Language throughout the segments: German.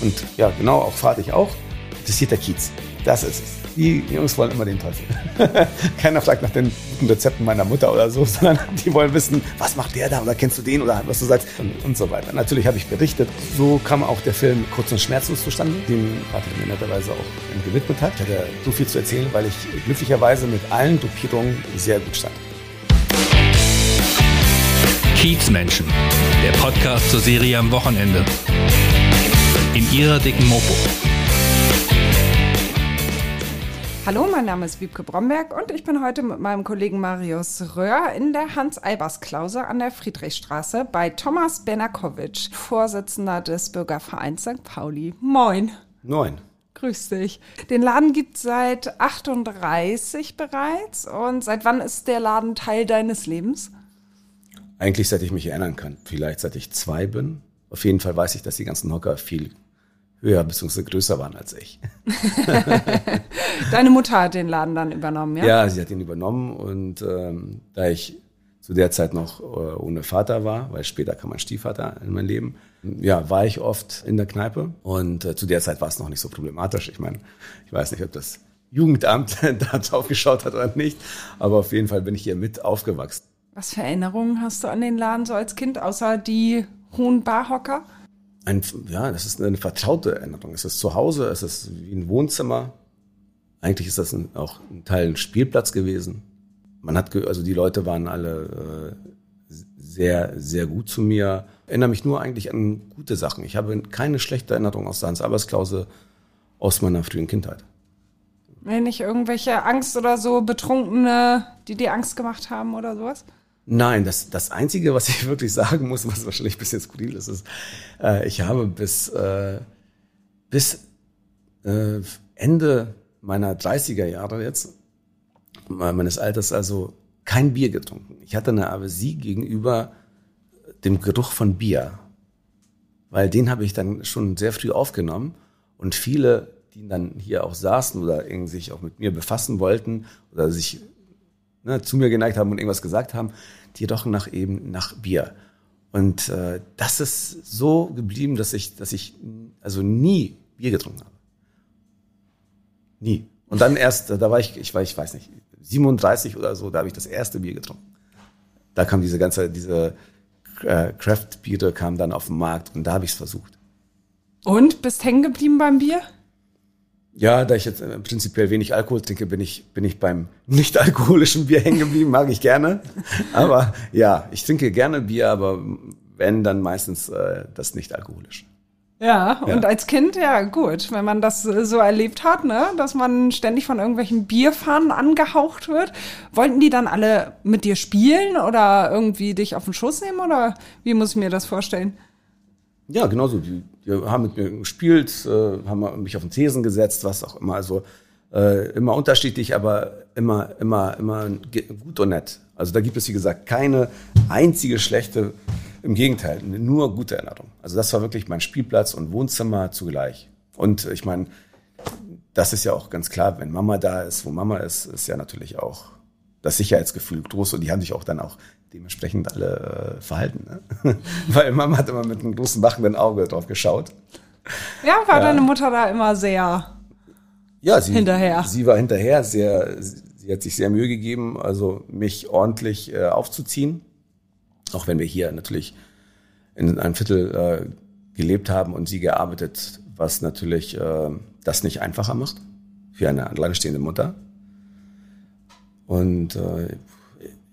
Und ja, genau, auch frage ich auch, interessiert der Kiez. Das ist es. Die Jungs wollen immer den Teufel. Keiner fragt nach den guten Rezepten meiner Mutter oder so, sondern die wollen wissen, was macht der da oder kennst du den oder was du sagst und, und so weiter. Natürlich habe ich berichtet. So kam auch der Film Kurz und Schmerzlos zustande, den Patrick mir netterweise auch gewidmet hat. Ich hatte so viel zu erzählen, weil ich glücklicherweise mit allen Dopierungen sehr gut stand. Kiezmenschen, der Podcast zur Serie am Wochenende. In ihrer dicken Mopo. Hallo, mein Name ist Wiebke Bromberg und ich bin heute mit meinem Kollegen Marius Röhr in der Hans-Albers-Klause an der Friedrichstraße bei Thomas Benakowitsch, Vorsitzender des Bürgervereins St. Pauli. Moin. Moin. Grüß dich. Den Laden gibt es seit 38 bereits. Und seit wann ist der Laden Teil deines Lebens? Eigentlich seit ich mich erinnern kann. Vielleicht seit ich zwei bin. Auf jeden Fall weiß ich, dass die ganzen Hocker viel höher bzw. größer waren als ich. Deine Mutter hat den Laden dann übernommen, ja? Ja, sie hat ihn übernommen und ähm, da ich zu der Zeit noch äh, ohne Vater war, weil später kam mein Stiefvater in mein Leben, ja, war ich oft in der Kneipe und äh, zu der Zeit war es noch nicht so problematisch. Ich meine, ich weiß nicht, ob das Jugendamt da drauf geschaut hat oder nicht, aber auf jeden Fall bin ich hier mit aufgewachsen. Was für Erinnerungen hast du an den Laden so als Kind, außer die hohen Barhocker? Ein, ja, das ist eine vertraute Erinnerung. Es ist zu Hause, es ist wie ein Wohnzimmer. Eigentlich ist das ein, auch ein Teil ein Spielplatz gewesen. Man hat, also die Leute waren alle äh, sehr, sehr gut zu mir. Ich erinnere mich nur eigentlich an gute Sachen. Ich habe keine schlechte Erinnerung aus der Hans-Albers-Klause aus meiner frühen Kindheit. Wenn nicht irgendwelche Angst oder so Betrunkene, die dir Angst gemacht haben oder sowas? Nein, das, das Einzige, was ich wirklich sagen muss, was wahrscheinlich ein bisschen skurril ist, ist, äh, ich habe bis, äh, bis äh, Ende meiner 30er Jahre jetzt, meines Alters, also kein Bier getrunken. Ich hatte eine Aversie gegenüber dem Geruch von Bier, weil den habe ich dann schon sehr früh aufgenommen und viele, die dann hier auch saßen oder irgendwie sich auch mit mir befassen wollten oder sich ne, zu mir geneigt haben und irgendwas gesagt haben, die rochen nach eben nach Bier. Und äh, das ist so geblieben, dass ich, dass ich also nie Bier getrunken habe. Nie. Und dann erst, da war ich, ich war, ich weiß nicht, 37 oder so, da habe ich das erste Bier getrunken. Da kam diese ganze, diese äh, Craft-Biere kam dann auf den Markt und da habe ich es versucht. Und bist hängen geblieben beim Bier? Ja, da ich jetzt äh, prinzipiell wenig Alkohol trinke, bin ich, bin ich beim nicht alkoholischen Bier hängen geblieben, mag ich gerne. Aber ja, ich trinke gerne Bier, aber wenn, dann meistens äh, das nicht alkoholisch. Ja, und ja. als Kind, ja gut, wenn man das äh, so erlebt hat, ne, dass man ständig von irgendwelchen Bierfahnen angehaucht wird. Wollten die dann alle mit dir spielen oder irgendwie dich auf den Schoß nehmen oder wie muss ich mir das vorstellen? Ja, genauso. Die, die haben mit mir gespielt, äh, haben mich auf den Thesen gesetzt, was auch immer. Also äh, immer unterschiedlich, aber immer, immer, immer gut und nett. Also da gibt es, wie gesagt, keine einzige schlechte, im Gegenteil, nur gute Erinnerung. Also das war wirklich mein Spielplatz und Wohnzimmer zugleich. Und ich meine, das ist ja auch ganz klar, wenn Mama da ist, wo Mama ist, ist ja natürlich auch das Sicherheitsgefühl groß und die haben sich auch dann auch dementsprechend alle äh, verhalten. Ne? Weil Mama hat immer mit einem großen wachenden Auge drauf geschaut. Ja, war ja. deine Mutter da immer sehr ja, sie, hinterher? Sie war hinterher, sehr, sie hat sich sehr Mühe gegeben, also mich ordentlich äh, aufzuziehen. Auch wenn wir hier natürlich in einem Viertel äh, gelebt haben und sie gearbeitet, was natürlich äh, das nicht einfacher macht für eine alleinstehende Mutter. Und äh,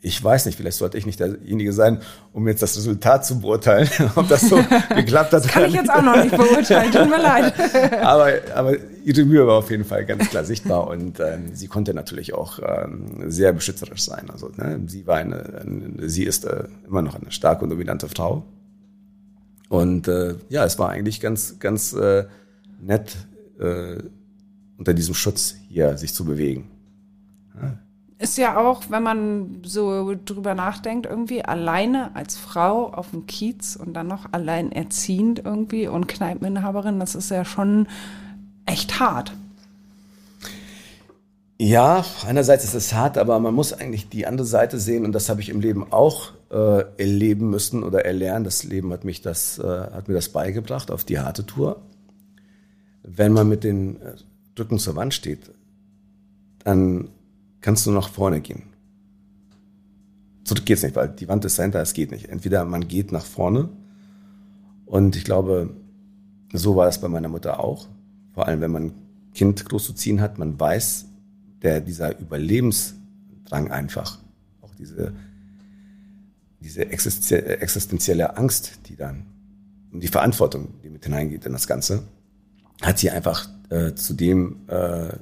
ich weiß nicht, vielleicht sollte ich nicht derjenige sein, um jetzt das Resultat zu beurteilen, ob das so geklappt hat. Das kann ich jetzt auch noch nicht beurteilen, tut mir leid. aber, aber ihre Mühe war auf jeden Fall ganz klar sichtbar und ähm, sie konnte natürlich auch ähm, sehr beschützerisch sein. Also ne, sie war eine, eine sie ist äh, immer noch eine starke und dominante Frau. Und äh, ja, es war eigentlich ganz, ganz äh, nett, äh, unter diesem Schutz hier sich zu bewegen. Ja ist ja auch, wenn man so drüber nachdenkt, irgendwie alleine als Frau auf dem Kiez und dann noch alleinerziehend irgendwie und Kneipeninhaberin, das ist ja schon echt hart. Ja, einerseits ist es hart, aber man muss eigentlich die andere Seite sehen und das habe ich im Leben auch äh, erleben müssen oder erlernen. Das Leben hat mich das, äh, hat mir das beigebracht auf die harte Tour. wenn man mit den äh, Rücken zur Wand steht, dann kannst du nach vorne gehen. Zurück geht's nicht, weil die Wand ist dahinter, es geht nicht. Entweder man geht nach vorne und ich glaube, so war es bei meiner Mutter auch. Vor allem, wenn man ein Kind groß zu ziehen hat, man weiß, der, dieser Überlebensdrang einfach, auch diese, diese existenzielle Angst, die dann, und die Verantwortung, die mit hineingeht in das Ganze, hat sie einfach äh, zu dem äh,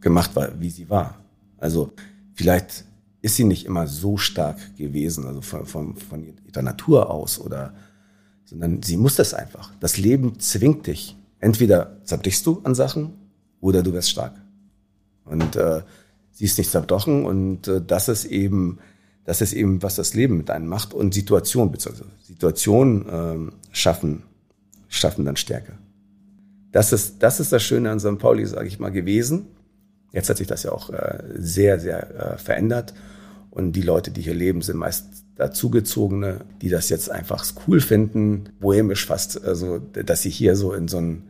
gemacht, wie sie war. Also vielleicht ist sie nicht immer so stark gewesen, also von, von, von ihrer Natur aus oder, sondern sie muss das einfach. Das Leben zwingt dich. Entweder zerbrichst du an Sachen oder du wirst stark. Und äh, sie ist nicht zerbrochen und äh, das ist eben, das ist eben, was das Leben mit einem macht und Situation, beziehungsweise Situationen äh, schaffen, schaffen dann Stärke. Das ist, das ist das Schöne an St. Pauli, sage ich mal, gewesen. Jetzt hat sich das ja auch äh, sehr, sehr äh, verändert. Und die Leute, die hier leben, sind meist dazugezogene, die das jetzt einfach cool finden, bohemisch fast, also dass sie hier so in so einem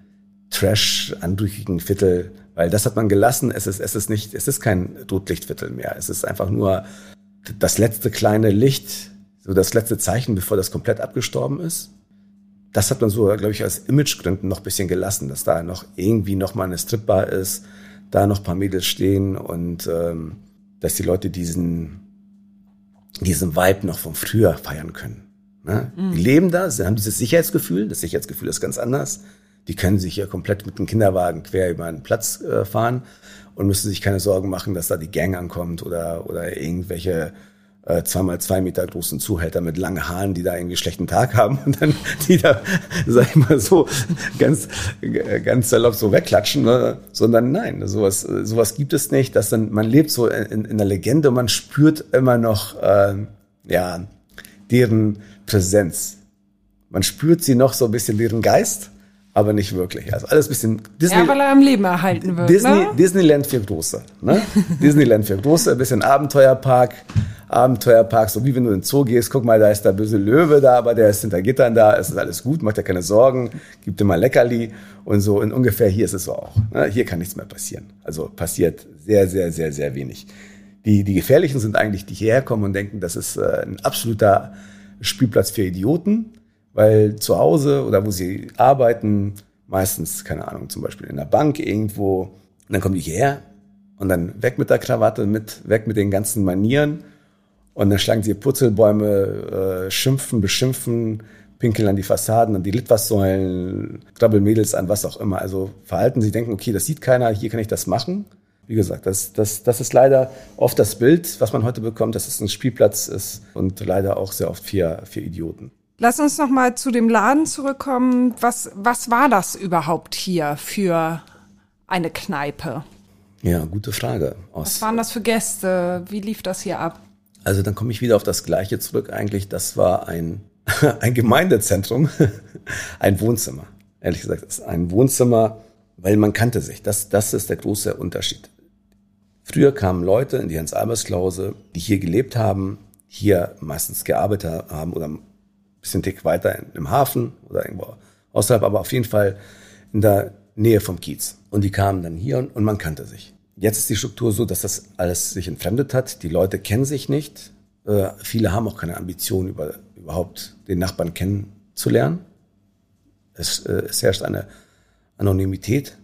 trash andrückigen Viertel, weil das hat man gelassen. Es ist, es ist nicht, es ist kein Rotlichtviertel mehr. Es ist einfach nur das letzte kleine Licht, so das letzte Zeichen, bevor das komplett abgestorben ist. Das hat man so, glaube ich, aus Imagegründen noch bisschen gelassen, dass da noch irgendwie noch mal eine Stripbar ist, da noch paar Mädels stehen und ähm, dass die Leute diesen, diesen Vibe noch von früher feiern können. Ne? Mhm. Die leben da, sie haben dieses Sicherheitsgefühl, das Sicherheitsgefühl ist ganz anders. Die können sich hier komplett mit dem Kinderwagen quer über einen Platz äh, fahren und müssen sich keine Sorgen machen, dass da die Gang ankommt oder, oder irgendwelche äh, zweimal zwei Meter großen Zuhälter mit langen Haaren, die da irgendwie schlechten Tag haben und dann die da, sag ich mal so, ganz, ganz salopp so wegklatschen, ne? sondern nein, sowas, sowas gibt es nicht. Das dann, man lebt so in, in der Legende und man spürt immer noch, äh, ja, deren Präsenz. Man spürt sie noch so ein bisschen, deren Geist aber nicht wirklich. Also alles bisschen Disney. Ja, weil er am Leben erhalten wird. Disney, ne? Disneyland für Große. Ne? Disneyland für Große, ein bisschen Abenteuerpark. Abenteuerpark, so wie wenn du in den Zoo gehst, guck mal, da ist der böse Löwe da, aber der ist hinter Gittern da, es ist alles gut, macht dir keine Sorgen, gibt dir mal Leckerli und so. Und ungefähr hier ist es so auch. Ne? Hier kann nichts mehr passieren. Also passiert sehr, sehr, sehr, sehr wenig. Die, die Gefährlichen sind eigentlich, die hierher kommen und denken, das ist äh, ein absoluter Spielplatz für Idioten weil zu Hause oder wo sie arbeiten, meistens, keine Ahnung, zum Beispiel in der Bank irgendwo, und dann kommen die hierher und dann weg mit der Krawatte, mit, weg mit den ganzen Manieren und dann schlagen sie Purzelbäume, äh, schimpfen, beschimpfen, pinkeln an die Fassaden, an die Litfaßsäulen, krabbeln Mädels an, was auch immer. Also verhalten sie, denken, okay, das sieht keiner, hier kann ich das machen. Wie gesagt, das, das, das ist leider oft das Bild, was man heute bekommt, dass es ein Spielplatz ist und leider auch sehr oft für, für Idioten. Lass uns noch mal zu dem Laden zurückkommen. Was, was war das überhaupt hier für eine Kneipe? Ja, gute Frage. Aus, was waren das für Gäste? Wie lief das hier ab? Also dann komme ich wieder auf das Gleiche zurück. Eigentlich, das war ein, ein Gemeindezentrum, ein Wohnzimmer. Ehrlich gesagt, das ist ein Wohnzimmer, weil man kannte sich. Das, das ist der große Unterschied. Früher kamen Leute in die Hans-Albers-Klause, die hier gelebt haben, hier meistens gearbeitet haben oder bisschen Tick weiter im Hafen oder irgendwo außerhalb, aber auf jeden Fall in der Nähe vom Kiez. Und die kamen dann hier und, und man kannte sich. Jetzt ist die Struktur so, dass das alles sich entfremdet hat. Die Leute kennen sich nicht. Äh, viele haben auch keine Ambition, über, überhaupt den Nachbarn kennenzulernen. Es, äh, es herrscht eine Anonymität.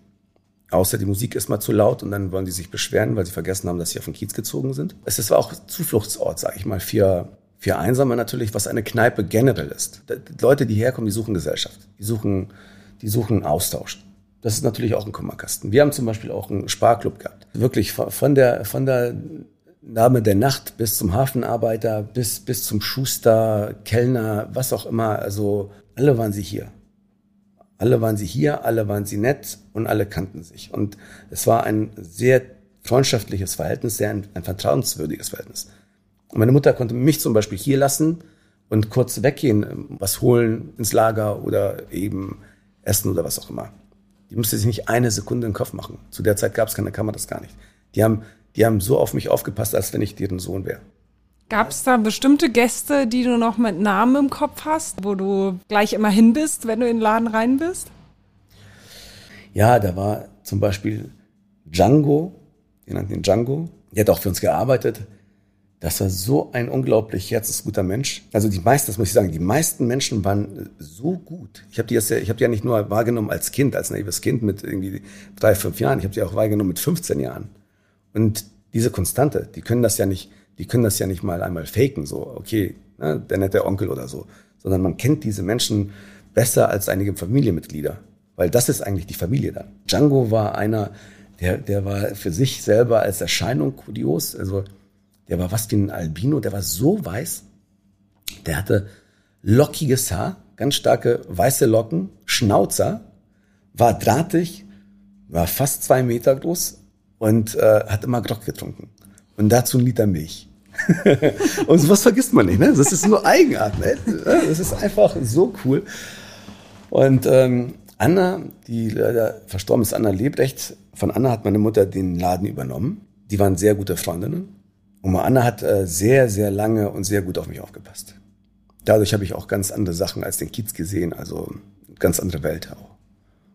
Außer die Musik ist mal zu laut und dann wollen die sich beschweren, weil sie vergessen haben, dass sie auf den Kiez gezogen sind. Es ist auch Zufluchtsort, sage ich mal, für für Einsame natürlich, was eine Kneipe generell ist. Die Leute, die herkommen, die suchen Gesellschaft. Die suchen, die suchen Austausch. Das ist natürlich auch ein Kummerkasten. Wir haben zum Beispiel auch einen Sparclub gehabt. Wirklich von der, von der Name der Nacht bis zum Hafenarbeiter, bis, bis zum Schuster, Kellner, was auch immer. Also alle waren sie hier. Alle waren sie hier, alle waren sie nett und alle kannten sich. Und es war ein sehr freundschaftliches Verhältnis, sehr ein, ein vertrauenswürdiges Verhältnis. Und meine Mutter konnte mich zum Beispiel hier lassen und kurz weggehen, was holen ins Lager oder eben essen oder was auch immer. Die musste sich nicht eine Sekunde im Kopf machen. Zu der Zeit gab es keine Kamera, das gar nicht. Die haben, die haben so auf mich aufgepasst, als wenn ich deren Sohn wäre. Gab es da bestimmte Gäste, die du noch mit Namen im Kopf hast, wo du gleich immer hin bist, wenn du in den Laden rein bist? Ja, da war zum Beispiel Django, wir nannten ihn Django, der hat auch für uns gearbeitet. Das war so ein unglaublich herzensguter Mensch. Also die meisten, das muss ich sagen, die meisten Menschen waren so gut. Ich habe die, ja, ich hab die ja nicht nur wahrgenommen als Kind, als naives Kind mit irgendwie drei, fünf Jahren. Ich habe die auch wahrgenommen mit 15 Jahren. Und diese Konstante, die können das ja nicht, die können das ja nicht mal einmal faken, so, okay, ne, der nette Onkel oder so. Sondern man kennt diese Menschen besser als einige Familienmitglieder. Weil das ist eigentlich die Familie dann. Django war einer, der, der war für sich selber als Erscheinung kurios. Also der war was wie ein Albino, der war so weiß. Der hatte lockiges Haar, ganz starke weiße Locken, Schnauzer, war drahtig, war fast zwei Meter groß und äh, hat immer Grog getrunken. Und dazu ein Liter Milch. und sowas vergisst man nicht, ne? Das ist nur Eigenart, ne? Das ist einfach so cool. Und ähm, Anna, die leider verstorben ist, Anna lebt echt. Von Anna hat meine Mutter den Laden übernommen. Die waren sehr gute Freundinnen. Und Anna hat äh, sehr, sehr lange und sehr gut auf mich aufgepasst. Dadurch habe ich auch ganz andere Sachen als den Kiez gesehen, also ganz andere Welt auch.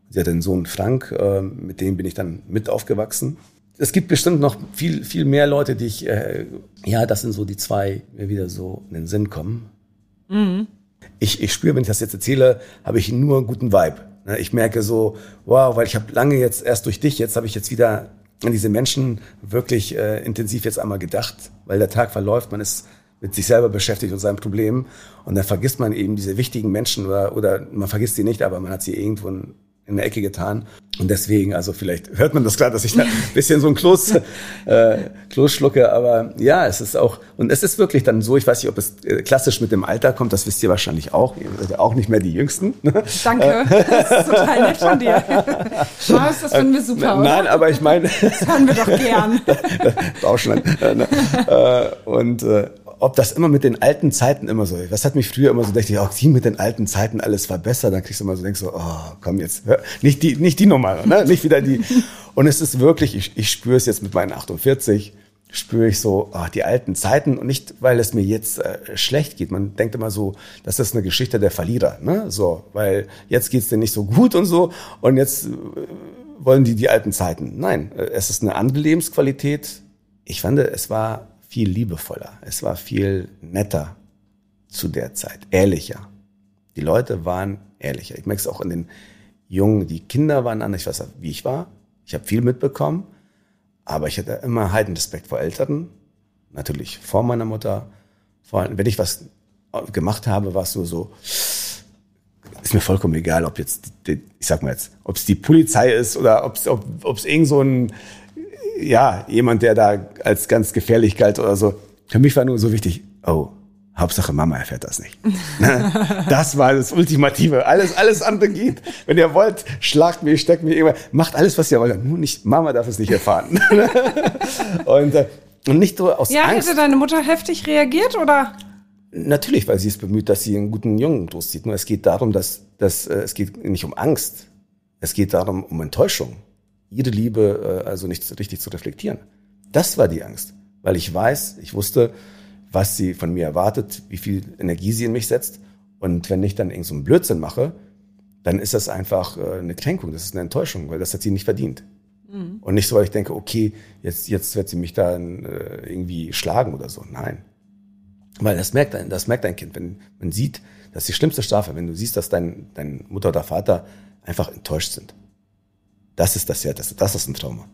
Sie hat einen Sohn Frank, äh, mit dem bin ich dann mit aufgewachsen. Es gibt bestimmt noch viel, viel mehr Leute, die ich, äh, ja, das sind so die zwei, die mir wieder so in den Sinn kommen. Mhm. Ich, ich spüre, wenn ich das jetzt erzähle, habe ich nur einen guten Vibe. Ne, ich merke so, wow, weil ich habe lange jetzt erst durch dich, jetzt habe ich jetzt wieder an diese Menschen wirklich äh, intensiv jetzt einmal gedacht, weil der Tag verläuft, man ist mit sich selber beschäftigt und seinen Problemen und dann vergisst man eben diese wichtigen Menschen oder, oder man vergisst sie nicht, aber man hat sie irgendwo in der Ecke getan. Und deswegen, also vielleicht hört man das klar, dass ich da ein bisschen so ein Kloß, äh, Kloß schlucke, aber ja, es ist auch, und es ist wirklich dann so, ich weiß nicht, ob es äh, klassisch mit dem Alter kommt, das wisst ihr wahrscheinlich auch, ihr seid ja auch nicht mehr die Jüngsten. Danke, das ist total nett von dir. Spaß, das finden wir super, oder? Nein, aber ich meine... Das hören wir doch gern. Bauschland. Äh, und äh, ob das immer mit den alten Zeiten immer so, was hat mich früher immer so, dachte ich, auch die mit den alten Zeiten, alles war besser, dann kriegst du immer so, denkst so, oh, komm jetzt, nicht die, nicht die Nummer, ne? nicht wieder die. Und es ist wirklich, ich, ich spüre es jetzt mit meinen 48, spüre ich so, oh, die alten Zeiten und nicht, weil es mir jetzt äh, schlecht geht. Man denkt immer so, das ist eine Geschichte der Verlierer, ne? So, weil jetzt geht's dir nicht so gut und so und jetzt äh, wollen die die alten Zeiten. Nein, äh, es ist eine andere Lebensqualität. Ich fand, es war viel liebevoller, es war viel netter zu der Zeit, ehrlicher. Die Leute waren ehrlicher. Ich merke es auch in den Jungen, die Kinder waren anders, ich weiß wie ich war. Ich habe viel mitbekommen, aber ich hatte immer heiden Respekt vor Älteren, natürlich vor meiner Mutter. Vor wenn ich was gemacht habe, war es nur so, ist mir vollkommen egal, ob jetzt, ich sag mal jetzt, ob es die Polizei ist oder ob es irgend so ein ja, jemand, der da als ganz gefährlich galt oder so. Für mich war nur so wichtig, oh, Hauptsache Mama erfährt das nicht. Ne? das war das Ultimative. Alles, alles andere geht. Wenn ihr wollt, schlagt mich, steckt mich irgendwann, macht alles, was ihr wollt. Nur nicht, Mama darf es nicht erfahren. und, äh, und nicht so aus ja, Angst. Ja, hätte deine Mutter heftig reagiert oder? Natürlich, weil sie ist bemüht, dass sie einen guten Jungen großzieht. Nur es geht darum, dass, dass äh, es geht nicht um Angst. Es geht darum, um Enttäuschung ihre Liebe äh, also nicht richtig zu reflektieren. Das war die Angst, weil ich weiß, ich wusste, was sie von mir erwartet, wie viel Energie sie in mich setzt. Und wenn ich dann irgend so einen Blödsinn mache, dann ist das einfach äh, eine Kränkung, das ist eine Enttäuschung, weil das hat sie nicht verdient. Mhm. Und nicht so, weil ich denke, okay, jetzt, jetzt wird sie mich dann äh, irgendwie schlagen oder so. Nein. Weil das merkt ein, das merkt ein Kind, wenn man sieht, das ist die schlimmste Strafe, wenn du siehst, dass dein, dein Mutter oder Vater einfach enttäuscht sind. Das ist das ja, das, das ist ein Trauma.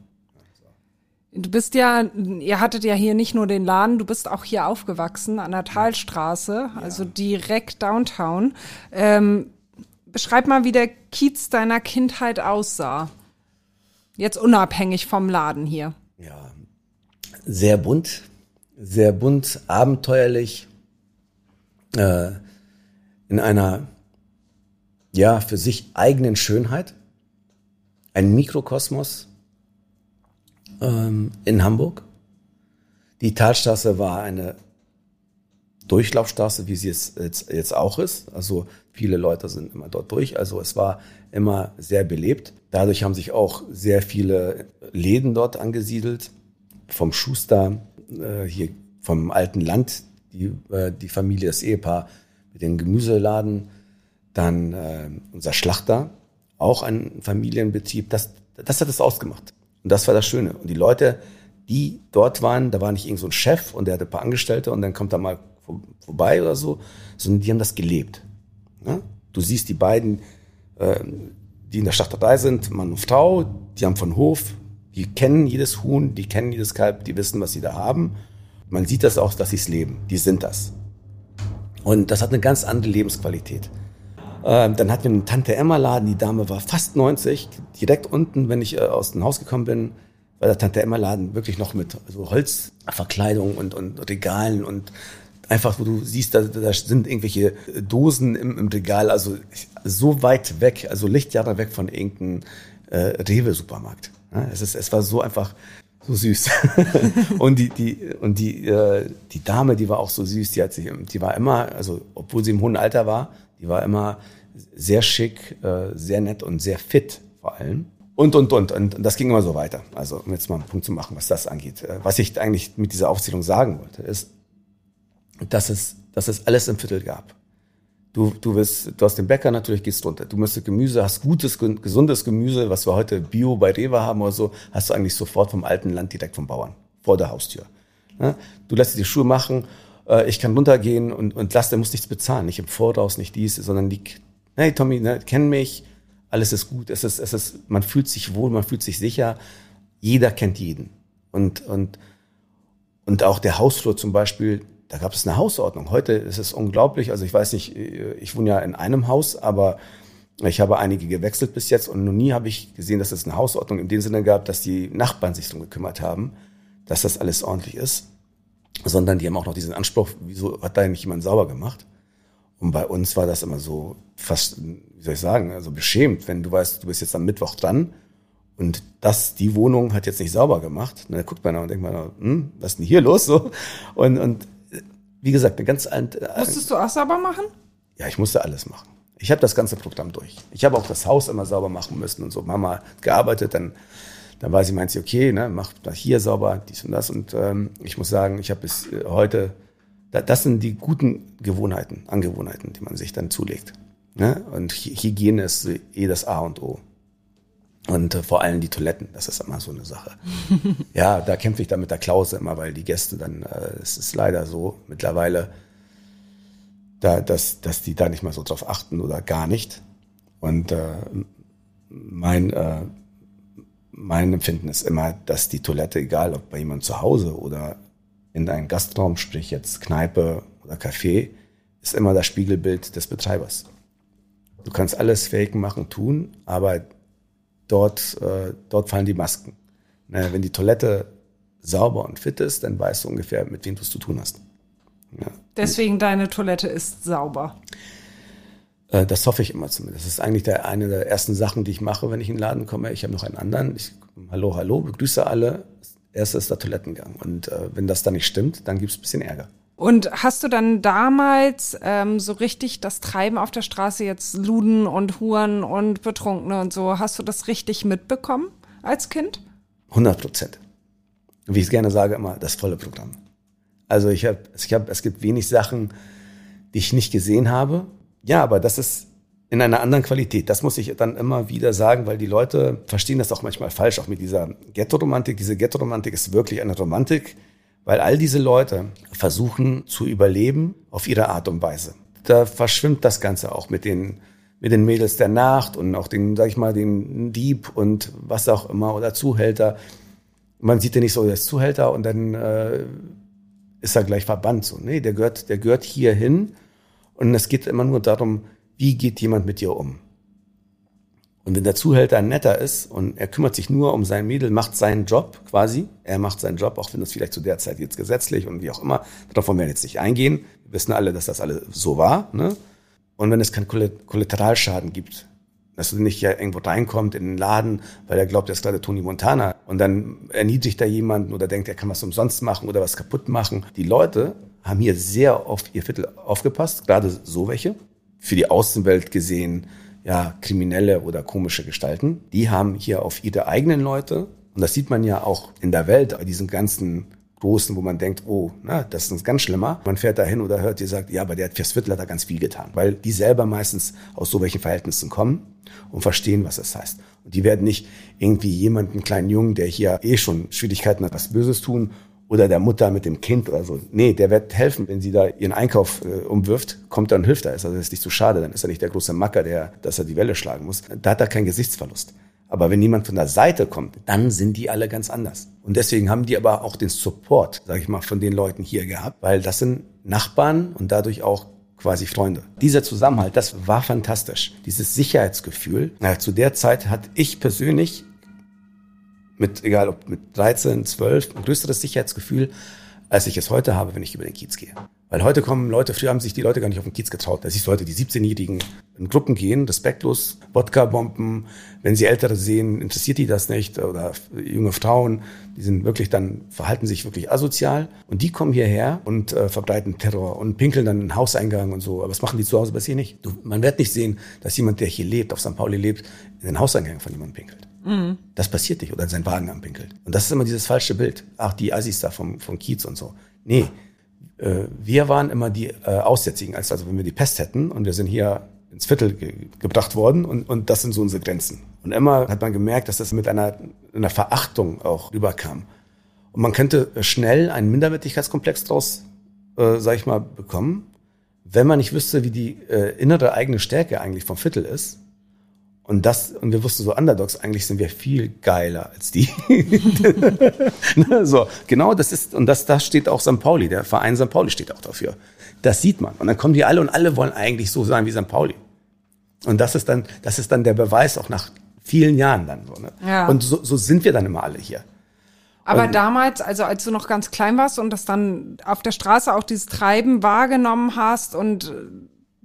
Du bist ja, ihr hattet ja hier nicht nur den Laden, du bist auch hier aufgewachsen an der Talstraße, also direkt downtown. Ähm, beschreib mal, wie der Kiez deiner Kindheit aussah. Jetzt unabhängig vom Laden hier. Ja, sehr bunt, sehr bunt, abenteuerlich, äh, in einer, ja, für sich eigenen Schönheit ein Mikrokosmos ähm, in Hamburg. Die Talstraße war eine Durchlaufstraße, wie sie es jetzt, jetzt auch ist. Also viele Leute sind immer dort durch. Also es war immer sehr belebt. Dadurch haben sich auch sehr viele Läden dort angesiedelt. Vom Schuster, äh, hier vom alten Land, die, äh, die Familie, das Ehepaar mit dem Gemüseladen. Dann äh, unser Schlachter, auch ein Familienbetrieb. Das, das hat es ausgemacht. Und das war das Schöne. Und die Leute, die dort waren, da war nicht irgend so ein Chef und der hatte ein paar Angestellte und dann kommt er mal vorbei oder so, sondern die haben das gelebt. Ja? Du siehst die beiden, äh, die in der Schlachterei sind, Mann und Frau, die haben von Hof, die kennen jedes Huhn, die kennen jedes Kalb, die wissen, was sie da haben. Man sieht das auch, dass sie es leben. Die sind das. Und das hat eine ganz andere Lebensqualität. Ähm, dann hatten wir einen Tante Emma Laden, die Dame war fast 90, direkt unten, wenn ich äh, aus dem Haus gekommen bin, war der Tante Emma Laden wirklich noch mit so Holzverkleidung und, und Regalen und einfach, wo du siehst, da, da sind irgendwelche Dosen im, im Regal, also so weit weg, also Lichtjahre weg von irgendeinem äh, Rewe-Supermarkt. Ja, es, ist, es war so einfach so süß. und die, die, und die, äh, die Dame, die war auch so süß, die hat sich, die war immer, also obwohl sie im hohen Alter war, die war immer sehr schick, äh, sehr nett und sehr fit vor allem. Und, und, und. Und das ging immer so weiter. Also, um jetzt mal einen Punkt zu machen, was das angeht. Äh, was ich eigentlich mit dieser Aufzählung sagen wollte, ist, dass es, dass es alles im Viertel gab. Du, du, wirst, du hast den Bäcker, natürlich gehst runter. Du musst Gemüse, hast gutes, gesundes Gemüse, was wir heute Bio bei Rewe haben oder so, hast du eigentlich sofort vom alten Land direkt vom Bauern, vor der Haustür. Du lässt dir die Schuhe machen äh, ich kann runtergehen und, und lass, der muss nichts bezahlen, nicht im Voraus, nicht dies, sondern die, hey Tommy, ne, kenn mich, alles ist gut, es ist, es ist, man fühlt sich wohl, man fühlt sich sicher, jeder kennt jeden. Und, und, und auch der Hausflur zum Beispiel, da gab es eine Hausordnung. Heute ist es unglaublich, also ich weiß nicht, ich wohne ja in einem Haus, aber ich habe einige gewechselt bis jetzt und noch nie habe ich gesehen, dass es eine Hausordnung in dem Sinne gab, dass die Nachbarn sich darum gekümmert haben, dass das alles ordentlich ist sondern die haben auch noch diesen Anspruch, wieso hat da nicht jemand sauber gemacht? Und bei uns war das immer so fast, wie soll ich sagen, also beschämt, wenn du weißt, du bist jetzt am Mittwoch dran und das, die Wohnung hat jetzt nicht sauber gemacht. dann guckt man da und denkt man, hm, was ist denn hier los? So. Und, und wie gesagt, eine ganz alte. Musstest du auch sauber machen? Ja, ich musste alles machen. Ich habe das ganze Programm durch. Ich habe auch das Haus immer sauber machen müssen und so. Mama hat gearbeitet, dann dann war sie, meint sie, okay, ne, mach das hier sauber, dies und das. Und ähm, ich muss sagen, ich habe bis äh, heute, da, das sind die guten Gewohnheiten, Angewohnheiten, die man sich dann zulegt. Ne? Und Hygiene ist eh das A und O. Und äh, vor allem die Toiletten, das ist immer so eine Sache. ja, da kämpfe ich dann mit der Klause immer, weil die Gäste dann, äh, es ist leider so mittlerweile, da, dass, dass die da nicht mal so drauf achten oder gar nicht. Und äh, mein äh, mein Empfinden ist immer, dass die Toilette, egal ob bei jemandem zu Hause oder in einem Gastraum, sprich jetzt Kneipe oder Café, ist immer das Spiegelbild des Betreibers. Du kannst alles faken, machen, tun, aber dort, äh, dort fallen die Masken. Na, wenn die Toilette sauber und fit ist, dann weißt du ungefähr, mit wem du es zu tun hast. Ja. Deswegen deine Toilette ist sauber. Äh, das hoffe ich immer zumindest. Das ist eigentlich der, eine der ersten Sachen, die ich mache, wenn ich in den Laden komme. Ich habe noch einen anderen. Ich, hallo, hallo, begrüße alle. Erst ist der Toilettengang. Und äh, wenn das dann nicht stimmt, dann gibt es ein bisschen Ärger. Und hast du dann damals ähm, so richtig das Treiben auf der Straße, jetzt Luden und Huren und Betrunkene und so, hast du das richtig mitbekommen als Kind? 100 Prozent. Wie ich es gerne sage, immer das volle Programm. Also ich habe, ich hab, es gibt wenig Sachen, die ich nicht gesehen habe ja, aber das ist in einer anderen Qualität. Das muss ich dann immer wieder sagen, weil die Leute verstehen das auch manchmal falsch, auch mit dieser Ghetto-Romantik. Diese Ghetto-Romantik ist wirklich eine Romantik, weil all diese Leute versuchen zu überleben auf ihre Art und Weise. Da verschwimmt das Ganze auch mit den, mit den Mädels der Nacht und auch den, sag ich mal, den Dieb und was auch immer oder Zuhälter. Man sieht ja nicht so, der ist Zuhälter und dann äh, ist er gleich verbannt. So, nee, der gehört, der gehört hier hin und es geht immer nur darum, wie geht jemand mit dir um. Und wenn der Zuhälter netter ist und er kümmert sich nur um sein Mädel, macht seinen Job quasi, er macht seinen Job, auch wenn es vielleicht zu der Zeit jetzt gesetzlich und wie auch immer, darauf wollen wir jetzt nicht eingehen. Wir wissen alle, dass das alle so war. Ne? Und wenn es keinen Kollateralschaden gibt, dass du nicht ja irgendwo reinkommt in den Laden, weil er glaubt, er ist gerade Tony Montana und dann erniedrigt er jemanden oder denkt, er kann was umsonst machen oder was kaputt machen. Die Leute haben hier sehr oft ihr Viertel aufgepasst, gerade so welche. Für die Außenwelt gesehen, ja, kriminelle oder komische Gestalten. Die haben hier auf ihre eigenen Leute, und das sieht man ja auch in der Welt, diesen ganzen Großen, wo man denkt, oh, na, das ist ganz schlimmer. Man fährt da hin oder hört, ihr sagt, ja, aber der hat fürs Viertel hat er ganz viel getan. Weil die selber meistens aus so welchen Verhältnissen kommen und verstehen, was es heißt. Und die werden nicht irgendwie jemanden, kleinen Jungen, der hier eh schon Schwierigkeiten hat, was Böses tun oder der Mutter mit dem Kind oder so. Nee, der wird helfen, wenn sie da ihren Einkauf äh, umwirft, kommt und hilft er. Also ist nicht so schade, dann ist er nicht der große Macker, der, dass er die Welle schlagen muss. Da hat er keinen Gesichtsverlust. Aber wenn jemand von der Seite kommt, dann sind die alle ganz anders. Und deswegen haben die aber auch den Support, sage ich mal, von den Leuten hier gehabt, weil das sind Nachbarn und dadurch auch quasi Freunde. Dieser Zusammenhalt, das war fantastisch. Dieses Sicherheitsgefühl. Ja, zu der Zeit hatte ich persönlich mit, egal ob mit 13, 12, ein größeres Sicherheitsgefühl, als ich es heute habe, wenn ich über den Kiez gehe. Weil heute kommen Leute, früher haben sich die Leute gar nicht auf den Kiez getraut. Da siehst du heute die 17-Jährigen in Gruppen gehen, respektlos, Wodka-Bomben. Wenn sie Ältere sehen, interessiert die das nicht. Oder junge Frauen, die sind wirklich dann, verhalten sich wirklich asozial. Und die kommen hierher und äh, verbreiten Terror und pinkeln dann einen Hauseingang und so. Aber was machen die zu Hause bei sich nicht? Du, man wird nicht sehen, dass jemand, der hier lebt, auf St. Pauli lebt, in den Hauseingang von jemandem pinkelt. Mhm. Das passiert nicht. Oder seinen Wagen anpinkelt. Und das ist immer dieses falsche Bild. Ach, die Assis da vom, vom Kiez und so. Nee äh, wir waren immer die äh, Aussätzigen, als also wenn wir die Pest hätten und wir sind hier ins Viertel ge gebracht worden und, und das sind so unsere Grenzen. Und immer hat man gemerkt, dass das mit einer, einer Verachtung auch rüberkam. Und man könnte schnell einen Minderwertigkeitskomplex draus, äh, sag ich mal, bekommen, wenn man nicht wüsste, wie die äh, innere eigene Stärke eigentlich vom Viertel ist und das, und wir wussten so Underdogs, eigentlich sind wir viel geiler als die. So, genau das ist, und das, das steht auch St. Pauli, der Verein St. Pauli steht auch dafür. Das sieht man. Und dann kommen die alle und alle wollen eigentlich so sein wie St. Pauli. Und das ist dann, das ist dann der Beweis auch nach vielen Jahren dann so. Ne? Ja. Und so, so sind wir dann immer alle hier. Aber und, damals, also als du noch ganz klein warst und das dann auf der Straße auch dieses Treiben wahrgenommen hast und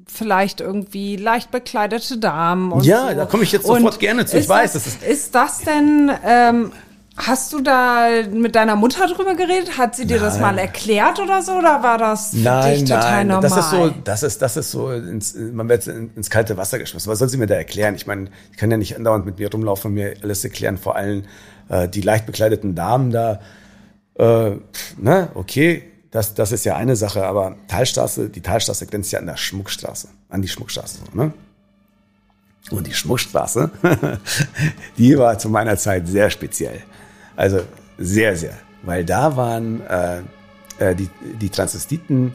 vielleicht irgendwie leicht bekleidete Damen. Und ja, so. da komme ich jetzt sofort und gerne zu. Ich weiß, das, ist. Ist das denn, ähm, hast du da mit deiner Mutter drüber geredet? Hat sie dir nein. das mal erklärt oder so? Oder war das für nein, dich total nein. normal? Das ist so, das ist, das ist so, ins, man wird ins kalte Wasser geschmissen. Was soll sie mir da erklären? Ich meine, ich kann ja nicht andauernd mit mir rumlaufen und mir alles erklären, vor allem äh, die leicht bekleideten Damen da. Äh, ne, okay, das, das ist ja eine Sache, aber Talstraße, die Talstraße grenzt ja an der Schmuckstraße, an die Schmuckstraße. Ne? Und die Schmuckstraße, die war zu meiner Zeit sehr speziell. Also sehr, sehr. Weil da waren äh, äh, die, die Transvestiten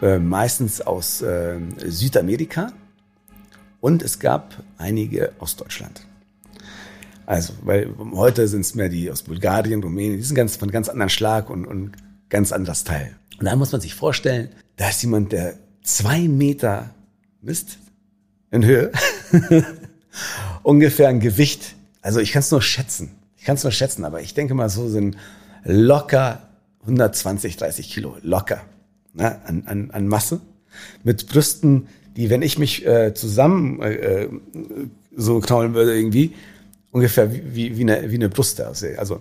äh, meistens aus äh, Südamerika und es gab einige aus Deutschland. Also, weil heute sind es mehr die aus Bulgarien, Rumänien, die sind ganz von ganz anderen Schlag und, und ganz anderes Teil. Und da muss man sich vorstellen, da ist jemand, der zwei Meter misst in Höhe, ungefähr ein Gewicht. Also ich kann es nur schätzen. Ich kann es nur schätzen, aber ich denke mal, so sind locker 120, 30 Kilo, locker ne, an, an, an Masse. Mit Brüsten, die, wenn ich mich äh, zusammen äh, äh so knaulen würde, irgendwie, ungefähr wie, wie, eine, wie eine Brust aussehe. Also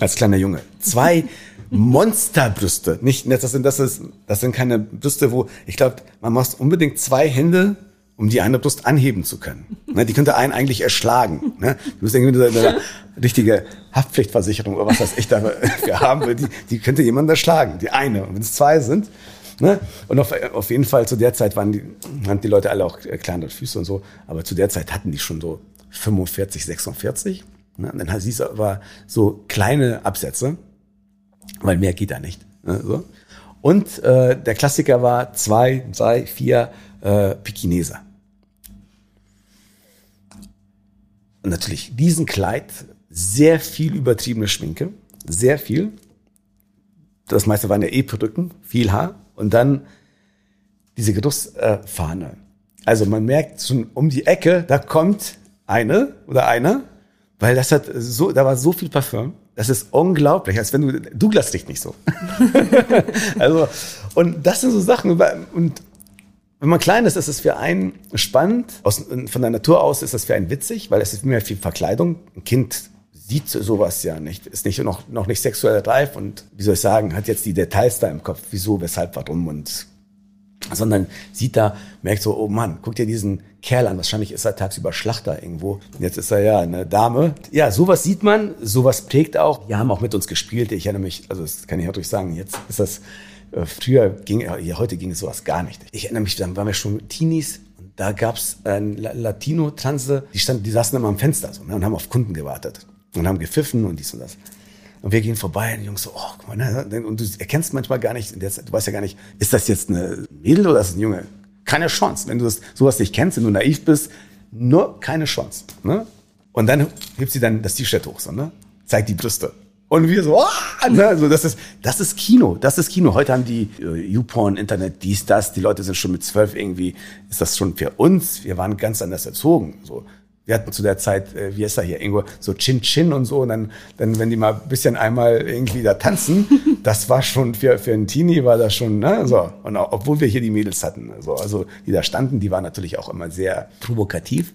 als kleiner Junge. Zwei Monsterbrüste. Nicht, das sind, das ist, das sind keine Brüste, wo, ich glaube, man muss unbedingt zwei Hände, um die eine Brust anheben zu können. Ne, die könnte einen eigentlich erschlagen. Ne? Du musst irgendwie eine, eine richtige Haftpflichtversicherung oder was das ich dafür haben will, die, die könnte jemand erschlagen. Die eine. Und wenn es zwei sind, Ne? Und auf, auf jeden Fall zu der Zeit waren die, waren die Leute alle auch kleinere Füße und so, aber zu der Zeit hatten die schon so 45, 46. Ne? Und dann siehst du aber so kleine Absätze, weil mehr geht da nicht. Ne? So. Und äh, der Klassiker war zwei, drei, vier äh, Pekineser. Und natürlich diesen Kleid, sehr viel übertriebene Schminke, sehr viel. Das meiste waren ja eh Perücken, viel Haar. Und dann diese Geruchsfahne. Also man merkt schon um die Ecke, da kommt eine oder einer weil das hat so, da war so viel Parfüm. Das ist unglaublich, als wenn du, Douglas riecht nicht so. also, und das sind so Sachen, und wenn man klein ist, ist es für einen spannend. Aus, von der Natur aus ist das für einen witzig, weil es ist mehr viel Verkleidung. Ein Kind sieht sowas ja nicht, ist nicht noch, noch nicht sexuell reif und wie soll ich sagen, hat jetzt die Details da im Kopf, wieso, weshalb, warum und sondern sieht da, merkt so, oh Mann, guck dir diesen Kerl an, wahrscheinlich ist er tagsüber Schlachter irgendwo. Jetzt ist er ja eine Dame. Ja, sowas sieht man, sowas prägt auch. Die haben auch mit uns gespielt. Ich erinnere mich, also das kann ich natürlich sagen, jetzt ist das, äh, früher ging, ja, heute ging es sowas gar nicht. Ich erinnere mich, dann waren wir schon Teenies und da gab's ein Latino-Transe, die die saßen immer am Fenster so, ne, und haben auf Kunden gewartet und haben gepfiffen und dies und das. Und wir gehen vorbei und die Jungs so, oh, guck mal, ne? und du erkennst manchmal gar nicht, du weißt ja gar nicht, ist das jetzt eine Mädel oder ist das ein Junge? Keine Chance. Wenn du das, sowas nicht kennst, wenn du naiv bist, nur keine Chance. Ne? Und dann hebt sie dann das T-Shirt hoch, so, ne? zeigt die Brüste. Und wir so, oh, ne? also das ist, das ist Kino, das ist Kino. Heute haben die äh, YouPorn, Internet, dies, das. Die Leute sind schon mit zwölf irgendwie, ist das schon für uns. Wir waren ganz anders erzogen. So, wir hatten zu der Zeit, äh, wie ist er hier, irgendwo so Chin Chin und so. Und dann, dann, wenn die mal ein bisschen einmal irgendwie da tanzen, das war schon für, für einen Teenie war das schon, ne, so. Und auch, obwohl wir hier die Mädels hatten, so, also die da standen, die waren natürlich auch immer sehr provokativ.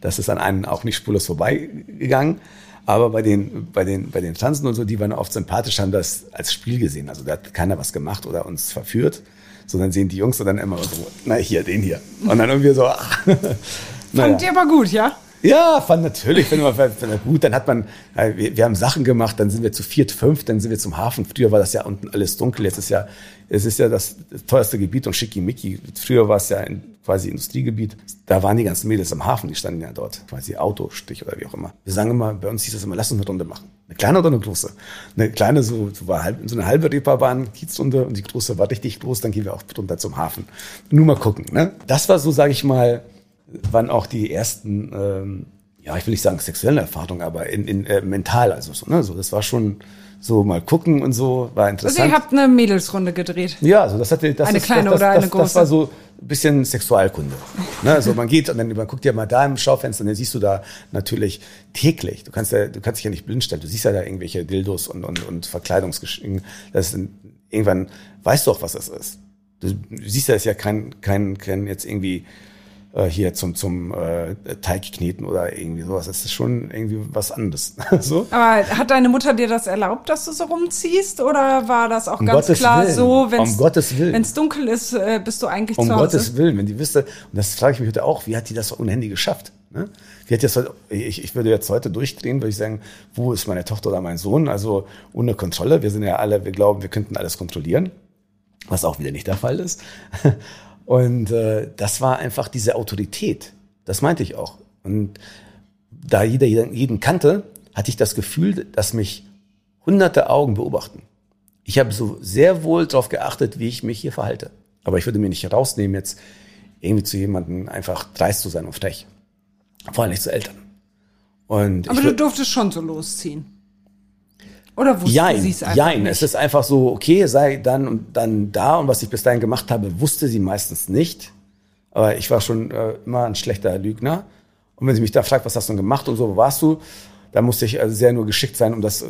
Das ist an einen auch nicht spurlos vorbeigegangen. Aber bei den, bei den, bei den Tanzen und so, die waren oft sympathisch, haben das als Spiel gesehen. Also da hat keiner was gemacht oder uns verführt, sondern sehen die Jungs und dann immer so, na hier, den hier. Und dann irgendwie so, naja. Fand ihr aber gut, ja? Ja, fand natürlich, immer fand gut. Dann hat man, äh, wir, wir, haben Sachen gemacht, dann sind wir zu viert, fünf, dann sind wir zum Hafen. Früher war das ja unten alles dunkel, jetzt ist ja, es ist ja das teuerste Gebiet und schickimicki. Früher war es ja ein quasi Industriegebiet. Da waren die ganzen Mädels am Hafen, die standen ja dort, quasi Autostich oder wie auch immer. Wir sagen immer, bei uns hieß es immer, lass uns eine Runde machen. Eine kleine oder eine große? Eine kleine, so, so war halb, so eine halbe Reeperbahn, Kiezrunde und die große war richtig groß, dann gehen wir auch runter zum Hafen. Nur mal gucken, ne? Das war so, sage ich mal, wann auch die ersten, ähm, ja, ich will nicht sagen sexuellen Erfahrungen, aber in, in äh, mental, also so, ne, so, das war schon so mal gucken und so, war interessant. Also ihr habt eine Mädelsrunde gedreht. Ja, also das hatte, das eine ist, kleine das, oder das, eine große. Das war so ein bisschen Sexualkunde. ne, also man geht und dann man guckt ja mal da im Schaufenster und dann siehst du da natürlich täglich. Du kannst ja, du kannst dich ja nicht blind stellen. Du siehst ja da irgendwelche Dildos und und und Verkleidungsgeschichten. Das ist, irgendwann weißt du auch, was das ist. Du, siehst ja, das ist ja kein kein kein jetzt irgendwie äh, hier zum, zum äh, Teigkneten oder irgendwie sowas. Das ist schon irgendwie was anderes. so. Aber hat deine Mutter dir das erlaubt, dass du so rumziehst? Oder war das auch um ganz Gottes klar Willen. so, um wenn es dunkel ist, äh, bist du eigentlich um zu Hause? Um? Gottes Willen, wenn die wüsste, und das frage ich mich heute auch, wie hat die das so ohne Handy geschafft? Ne? Wie hat das, ich, ich würde jetzt heute durchdrehen, würde ich sagen, wo ist meine Tochter oder mein Sohn? Also ohne Kontrolle. Wir sind ja alle, wir glauben, wir könnten alles kontrollieren, was auch wieder nicht der Fall ist. Und äh, das war einfach diese Autorität. Das meinte ich auch. Und da jeder jeden kannte, hatte ich das Gefühl, dass mich hunderte Augen beobachten. Ich habe so sehr wohl darauf geachtet, wie ich mich hier verhalte. Aber ich würde mir nicht rausnehmen, jetzt irgendwie zu jemandem einfach dreist zu sein und frech. Vor allem nicht zu Eltern. Und Aber du durftest schon so losziehen. Oder wusste jein, sie es einfach jein. nicht? Es ist einfach so, okay, sei dann und dann da und was ich bis dahin gemacht habe, wusste sie meistens nicht. Aber ich war schon äh, immer ein schlechter Lügner. Und wenn sie mich da fragt, was hast du denn gemacht und so, wo warst du? Da musste ich also sehr nur geschickt sein, um das äh,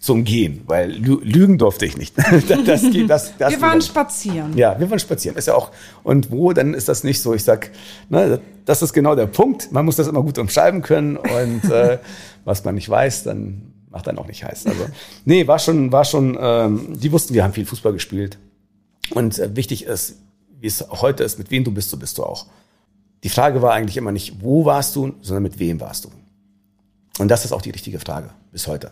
zu umgehen, weil lü lügen durfte ich nicht. das das, das wir waren spazieren. Ja, wir waren spazieren. Ist ja auch, und wo, dann ist das nicht so. Ich sag, ne, das ist genau der Punkt. Man muss das immer gut umschreiben können und äh, was man nicht weiß, dann macht dann auch nicht heiß. Also, nee, war schon, war schon, ähm, die wussten, wir haben viel Fußball gespielt. Und äh, wichtig ist, wie es heute ist, mit wem du bist, so bist du auch. Die Frage war eigentlich immer nicht, wo warst du, sondern mit wem warst du. Und das ist auch die richtige Frage bis heute.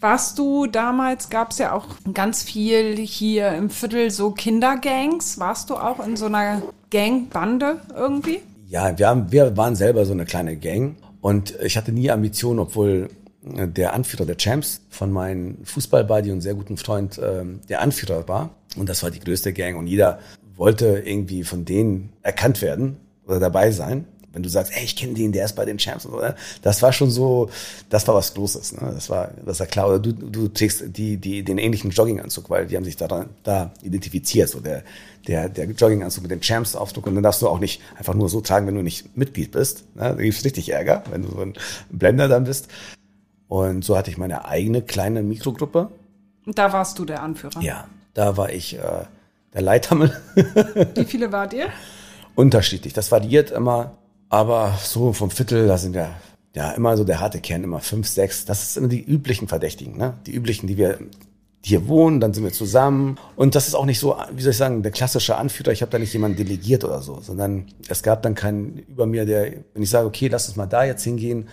Warst du damals, gab es ja auch ganz viel hier im Viertel so Kindergangs. Warst du auch in so einer Gangbande irgendwie? Ja, wir, haben, wir waren selber so eine kleine Gang. Und ich hatte nie Ambitionen, obwohl der Anführer der Champs von meinem Fußballbuddy und sehr guten Freund ähm, der Anführer war. Und das war die größte Gang. Und jeder wollte irgendwie von denen erkannt werden oder dabei sein. Wenn du sagst, ey, ich kenne den, der ist bei den Champs so, ne? das war schon so, das war was Großes. Ne? Das war, das war klar. Oder du, du trägst die, die, den ähnlichen Jogginganzug, weil die haben sich da, da identifiziert. So der, der, der Jogginganzug mit dem Champs-Aufdruck. Und dann darfst du auch nicht einfach nur so tragen, wenn du nicht Mitglied bist. Ne? Da gibt's richtig Ärger, wenn du so ein Blender dann bist. Und so hatte ich meine eigene kleine Mikrogruppe. Und da warst du der Anführer. Ja, da war ich äh, der Leithammel. Wie viele wart ihr? Unterschiedlich. Das variiert immer, aber so vom Viertel, da sind ja, ja immer so der harte Kern, immer fünf, sechs. Das sind immer die üblichen Verdächtigen, ne? Die üblichen, die wir hier wohnen, dann sind wir zusammen. Und das ist auch nicht so, wie soll ich sagen, der klassische Anführer. Ich habe da nicht jemanden delegiert oder so, sondern es gab dann keinen über mir, der, wenn ich sage, okay, lass uns mal da jetzt hingehen,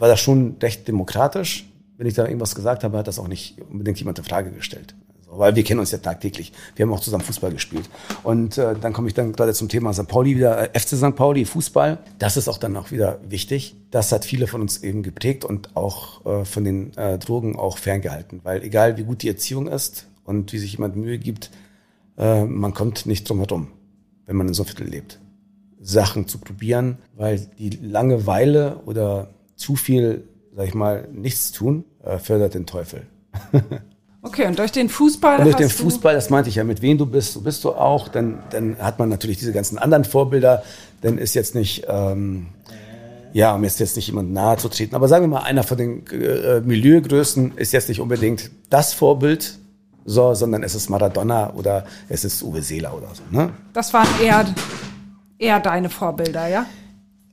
war das schon recht demokratisch. Wenn ich da irgendwas gesagt habe, hat das auch nicht unbedingt jemand in Frage gestellt weil wir kennen uns ja tagtäglich. Wir haben auch zusammen Fußball gespielt. Und äh, dann komme ich dann gerade zum Thema St. Pauli wieder, äh, FC St. Pauli, Fußball. Das ist auch dann auch wieder wichtig. Das hat viele von uns eben geprägt und auch äh, von den äh, Drogen auch ferngehalten. Weil egal wie gut die Erziehung ist und wie sich jemand Mühe gibt, äh, man kommt nicht drum herum, wenn man in so einem Viertel lebt. Sachen zu probieren, weil die Langeweile oder zu viel, sag ich mal, nichts tun, äh, fördert den Teufel. Okay, und durch den Fußball. Und durch den Fußball, das meinte ich ja, mit wem du bist, so bist du auch. Dann, dann hat man natürlich diese ganzen anderen Vorbilder. Dann ist jetzt nicht, ähm, ja, um jetzt, jetzt nicht jemand nahe zu treten. Aber sagen wir mal, einer von den äh, Milieugrößen ist jetzt nicht unbedingt das Vorbild, so, sondern es ist Maradona oder es ist Uwe Seeler oder so. Ne? Das waren eher, eher deine Vorbilder, ja?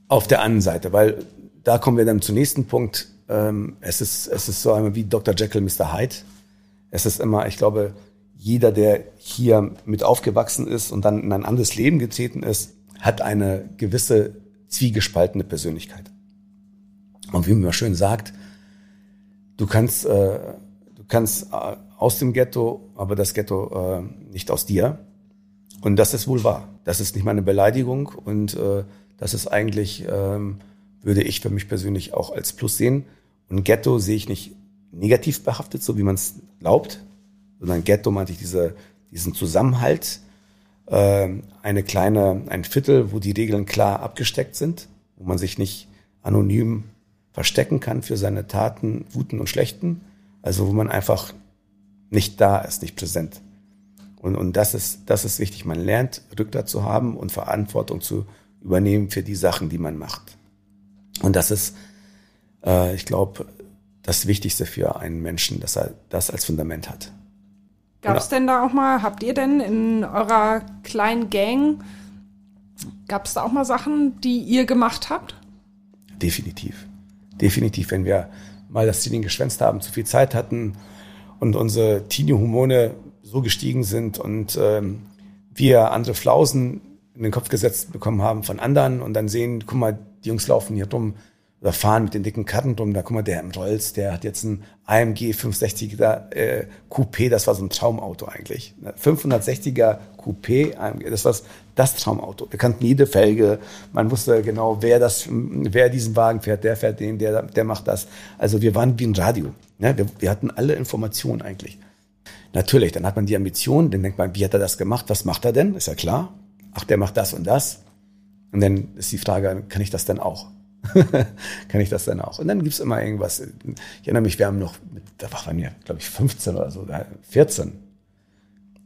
Auf der anderen Seite, weil da kommen wir dann zum nächsten Punkt. Ähm, es, ist, es ist so einmal wie Dr. Jekyll, Mr. Hyde es ist immer, ich glaube, jeder, der hier mit aufgewachsen ist und dann in ein anderes Leben getreten ist, hat eine gewisse zwiegespaltene Persönlichkeit. Und wie man schön sagt, du kannst, äh, du kannst äh, aus dem Ghetto, aber das Ghetto äh, nicht aus dir. Und das ist wohl wahr. Das ist nicht mal eine Beleidigung und äh, das ist eigentlich, ähm, würde ich für mich persönlich auch als Plus sehen. Und Ghetto sehe ich nicht negativ behaftet, so wie man es glaubt, sondern Ghetto meinte ich diese, diesen Zusammenhalt, äh, eine kleine, ein Viertel, wo die Regeln klar abgesteckt sind, wo man sich nicht anonym verstecken kann für seine Taten, guten und schlechten, also wo man einfach nicht da ist, nicht präsent. Und, und das ist, das ist wichtig. Man lernt, Rückgrat zu haben und Verantwortung zu übernehmen für die Sachen, die man macht. Und das ist, äh, ich glaube, das Wichtigste für einen Menschen, dass er das als Fundament hat. Gab es denn da auch mal, habt ihr denn in eurer kleinen Gang, gab es da auch mal Sachen, die ihr gemacht habt? Definitiv. Definitiv, wenn wir mal das Training geschwänzt haben, zu viel Zeit hatten und unsere Teenie-Hormone so gestiegen sind und ähm, wir andere Flausen in den Kopf gesetzt bekommen haben von anderen und dann sehen, guck mal, die Jungs laufen hier rum, oder fahren mit den dicken Karten drum. Da guck mal, der im Rolls, der hat jetzt ein AMG 560er äh, Coupé, das war so ein Traumauto eigentlich. 560er Coupé, AMG, das war das Traumauto. Wir kannten jede Felge, man wusste genau, wer das, wer diesen Wagen fährt, der fährt den, der, der macht das. Also wir waren wie ein Radio. Ne? Wir, wir hatten alle Informationen eigentlich. Natürlich, dann hat man die Ambition, dann denkt man, wie hat er das gemacht, was macht er denn? Ist ja klar. Ach, der macht das und das. Und dann ist die Frage, kann ich das denn auch? kann ich das dann auch. Und dann gibt's immer irgendwas. Ich erinnere mich, wir haben noch, da war bei mir, glaube ich, 15 oder so, 14.